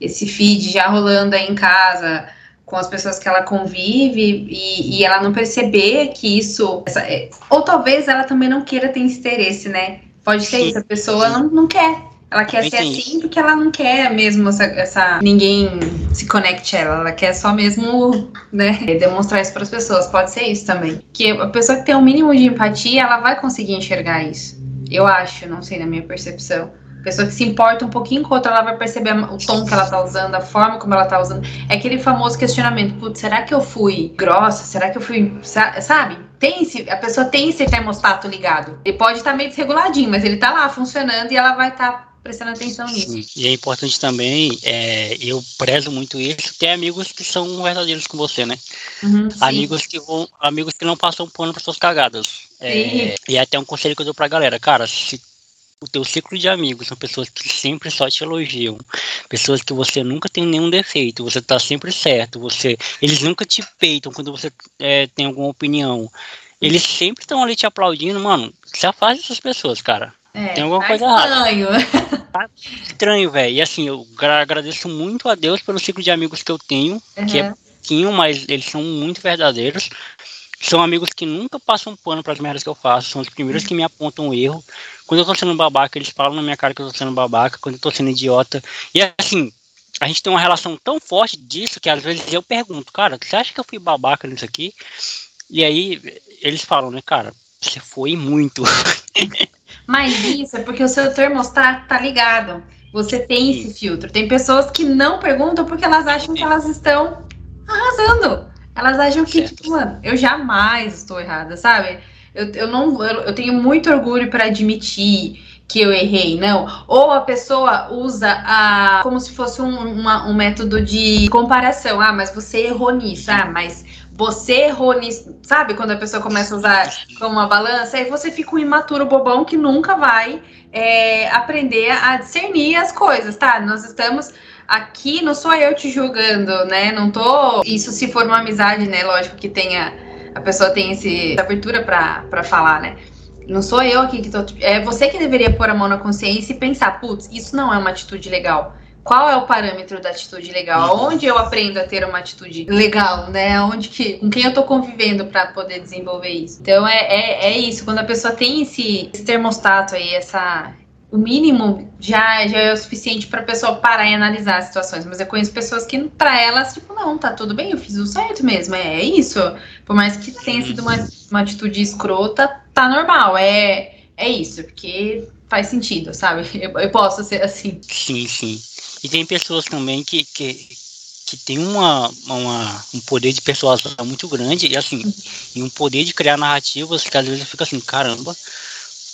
esse feed já rolando aí em casa, com as pessoas que ela convive e, e ela não perceber que isso. Essa, é, ou talvez ela também não queira ter interesse, né? Pode ser isso, a pessoa não, não quer. Ela quer ser assim porque ela não quer mesmo essa, essa, ninguém se conecte a ela. Ela quer só mesmo, né, demonstrar isso para as pessoas. Pode ser isso também. Que a pessoa que tem um mínimo de empatia, ela vai conseguir enxergar isso. Eu acho, não sei na minha percepção. Pessoa que se importa um pouquinho com outra, ela vai perceber o tom que ela tá usando, a forma como ela tá usando. É aquele famoso questionamento: putz, será que eu fui grossa? Será que eu fui. Sabe? Tem esse, a pessoa tem esse termostato ligado. Ele pode estar tá meio desreguladinho, mas ele tá lá funcionando e ela vai estar tá prestando atenção nisso. E é importante também, é, eu prezo muito isso, ter amigos que são verdadeiros com você, né? Uhum, amigos que vão, amigos que não passam pano para suas cagadas. É, e até um conselho que eu dou pra galera, cara, se o teu ciclo de amigos são pessoas que sempre só te elogiam, pessoas que você nunca tem nenhum defeito, você tá sempre certo, você, eles nunca te peitam quando você é, tem alguma opinião, eles sempre estão ali te aplaudindo, mano, se afaste dessas pessoas, cara. É, Tem alguma tá coisa estranho. errada. Tá estranho, velho. E assim, eu agradeço muito a Deus pelo ciclo de amigos que eu tenho, uhum. que é pouquinho, mas eles são muito verdadeiros. São amigos que nunca passam pano para as merdas que eu faço, são os primeiros que me apontam um erro. Quando eu tô sendo babaca, eles falam na minha cara que eu tô sendo babaca, quando eu tô sendo idiota. E assim, a gente tem uma relação tão forte disso que às vezes eu pergunto, cara, você acha que eu fui babaca nisso aqui? E aí eles falam, né, cara, você foi muito. Mas isso é porque o seu termostato tá ligado. Você tem esse filtro. Tem pessoas que não perguntam porque elas acham que elas estão arrasando. Elas acham que, tipo, mano, eu jamais estou errada, sabe? Eu, eu não eu, eu tenho muito orgulho para admitir que eu errei, não. Ou a pessoa usa a como se fosse um, uma, um método de comparação. Ah, mas você errou nisso. Ah, mas você errou nisso, sabe? Quando a pessoa começa a usar como uma balança, aí você fica um imaturo bobão que nunca vai é, aprender a discernir as coisas, tá? Nós estamos aqui, não sou eu te julgando, né? Não tô. Isso se for uma amizade, né? Lógico que tenha. A pessoa tem esse, essa abertura para falar, né? Não sou eu aqui que tô. É você que deveria pôr a mão na consciência e pensar, putz, isso não é uma atitude legal qual é o parâmetro da atitude legal? Onde eu aprendo a ter uma atitude legal, né? Onde que, com quem eu tô convivendo para poder desenvolver isso? Então é, é, é, isso, quando a pessoa tem esse, esse termostato aí, essa. O mínimo já, já é o suficiente para a pessoa parar e analisar as situações. Mas eu conheço pessoas que, para elas, tipo, não, tá tudo bem, eu fiz o certo mesmo. É, é isso. Por mais que tenha sido uma, uma atitude escrota, tá normal. É, é isso, porque faz sentido, sabe? Eu, eu posso ser assim. Sim, sim. E tem pessoas também que, que, que tem uma, uma, um poder de persuasão muito grande e assim, e um poder de criar narrativas que às vezes fica assim, caramba,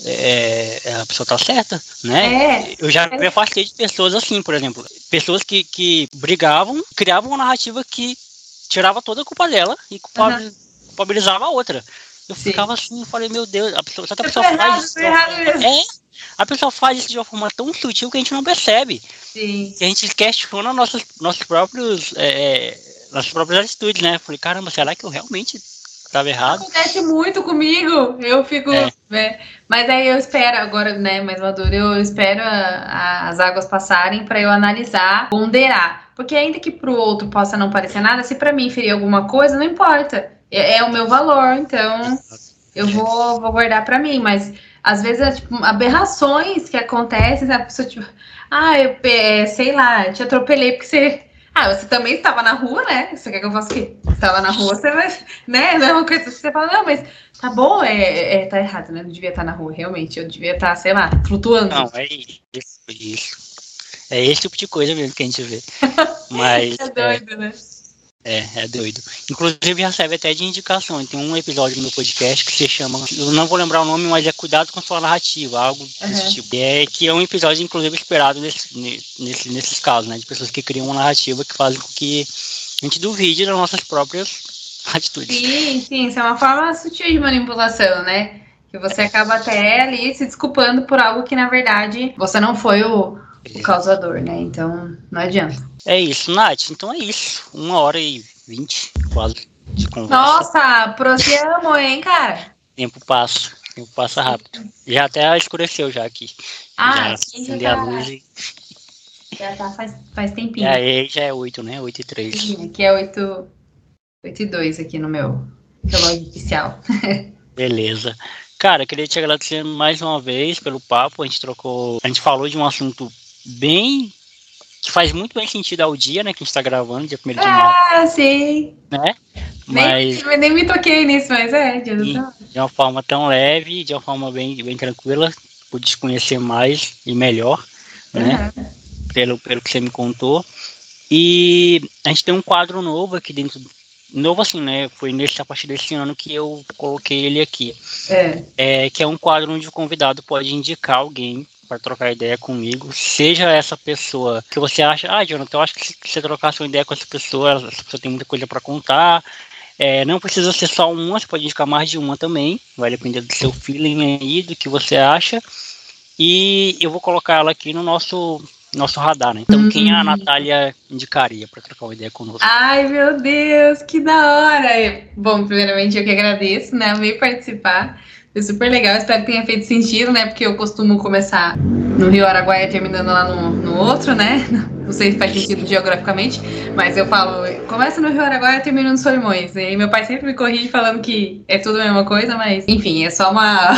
é, é, a pessoa tá certa, né? É, eu já me afastei de pessoas assim, por exemplo, pessoas que, que brigavam, criavam uma narrativa que tirava toda a culpa dela e culpabilizava uhum. a outra. Eu Sim. ficava assim, falei, meu Deus, a pessoa, só que a pessoa faz isso. É, a pessoa faz isso de uma forma tão sutil que a gente não percebe. Sim. Que a gente questiona nossos, nossos próprios. É, é, nossas próprias atitudes, né? falei, caramba, será que eu realmente estava errado. Acontece muito comigo. Eu fico. É. Né? Mas aí eu espero, agora, né, mais maduro, eu espero a, a, as águas passarem para eu analisar, ponderar. Porque ainda que pro outro possa não parecer nada, se para mim ferir alguma coisa, não importa. É, é o meu valor, então eu vou, vou guardar para mim. Mas às vezes é tipo aberrações que acontecem, sabe? A pessoa, tipo, ah, eu é, sei lá, te atropelei porque você ah, você também estava na rua, né? Você quer que eu faça o quê? Estava na rua, você vai. Né? Não é uma coisa que você fala, não, mas tá bom, é, é, tá errado, né? Não devia estar na rua, realmente. Eu devia estar, sei lá, flutuando. Não, é isso. isso. É esse tipo de coisa mesmo que a gente vê. Mas. é doido, é, né? É, é doido. Inclusive recebe até de indicação. Tem um episódio no podcast que se chama. Eu não vou lembrar o nome, mas é Cuidado com sua narrativa, algo desse uhum. tipo. É que é um episódio, inclusive, esperado nesse, nesse, nesses casos, né? De pessoas que criam uma narrativa que fazem com que a gente duvide das nossas próprias atitudes. Sim, sim, isso é uma forma sutil de manipulação, né? Que você acaba até ali se desculpando por algo que, na verdade, você não foi o, o causador, né? Então, não adianta. É isso, Nath. Então é isso. Uma hora e vinte, quase, de conversa. Nossa, proseamo, hein, cara? Tempo passa. Tempo passa rápido. Já até escureceu já aqui. Ah, já acendi a luz e... Já tá faz, faz tempinho. É, aí já é oito, né? Oito e três. Sim, aqui é oito, oito e dois aqui no meu relógio oficial. Beleza. Cara, queria te agradecer mais uma vez pelo papo. A gente trocou. A gente falou de um assunto bem que faz muito bem sentido ao dia, né? Que a gente tá gravando, dia 1 de maio. Ah, sim. Né? Mas, nem, nem me toquei nisso, mas é, de, de uma forma tão leve, de uma forma bem, bem tranquila, pude conhecer mais e melhor, né? Uhum. Pelo, pelo que você me contou. E a gente tem um quadro novo aqui dentro. Novo assim, né? Foi nesse, a partir desse ano que eu coloquei ele aqui. É. é. Que é um quadro onde o convidado pode indicar alguém para trocar ideia comigo, seja essa pessoa que você acha, ah, Jonathan, eu acho que se você trocasse uma ideia com essa pessoa, essa pessoa tem muita coisa para contar. É, não precisa ser só uma, você pode indicar mais de uma também, vai depender do seu feeling aí, do que você acha. E eu vou colocar ela aqui no nosso nosso radar, né? Então, uhum. quem a Natália indicaria para trocar uma ideia conosco? Ai, meu Deus, que da hora! Bom, primeiramente eu que agradeço, né? Amei participar. Foi super legal, espero que tenha feito sentido, né? Porque eu costumo começar no Rio Araguaia terminando lá no, no outro, né? Não sei se faz sentido geograficamente, mas eu falo, começa no Rio Araguaia e termina no Solimões. E meu pai sempre me corrige falando que é tudo a mesma coisa, mas enfim, é só uma.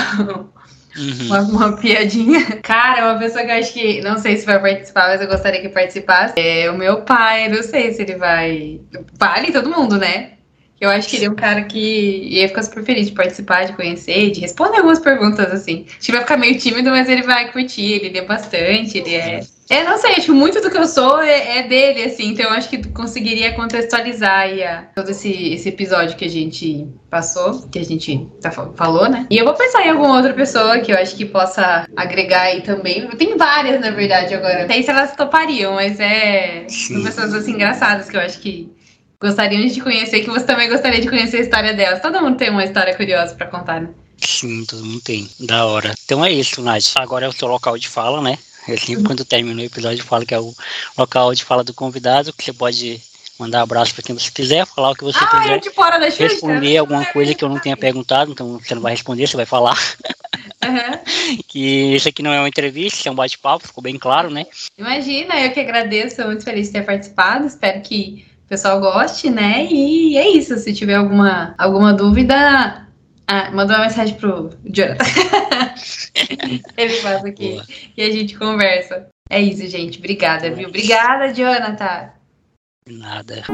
Uhum. Uma, uma, piadinha. Cara, uma pessoa que eu acho que. Não sei se vai participar, mas eu gostaria que participasse. É o meu pai. Não sei se ele vai. Vale todo mundo, né? Eu acho que ele é um cara que ia ficar super feliz de participar, de conhecer, de responder algumas perguntas, assim. Acho que vai ficar meio tímido, mas ele vai curtir, ele lê bastante, ele é. É, não sei, acho muito do que eu sou é, é dele, assim, então eu acho que conseguiria contextualizar a, todo esse, esse episódio que a gente passou, que a gente tá, falou, né? E eu vou pensar em alguma outra pessoa que eu acho que possa agregar aí também. Tem várias, na verdade, agora. Não sei se elas topariam, mas é. São pessoas assim engraçadas que eu acho que gostariam de conhecer, que você também gostaria de conhecer a história delas. Todo mundo tem uma história curiosa para contar, né? Sim, todo mundo tem. Da hora. Então é isso, Nath. Agora é o seu local de fala, né? Eu sempre, quando termino o episódio, falo que é o local de fala do convidado, que você pode mandar abraço para quem você quiser, falar o que você ah, quiser. De fora da responder alguma coisa que eu não tenha perguntado, então você não vai responder, você vai falar. Uhum. que isso aqui não é uma entrevista, isso é um bate-papo, ficou bem claro, né? Imagina, eu que agradeço, muito feliz de ter participado, espero que pessoal goste, né? E é isso. Se tiver alguma, alguma dúvida, ah, manda uma mensagem pro Jonathan. Ele faz aqui Boa. e a gente conversa. É isso, gente. Obrigada, viu? Obrigada, Jonathan. Nada.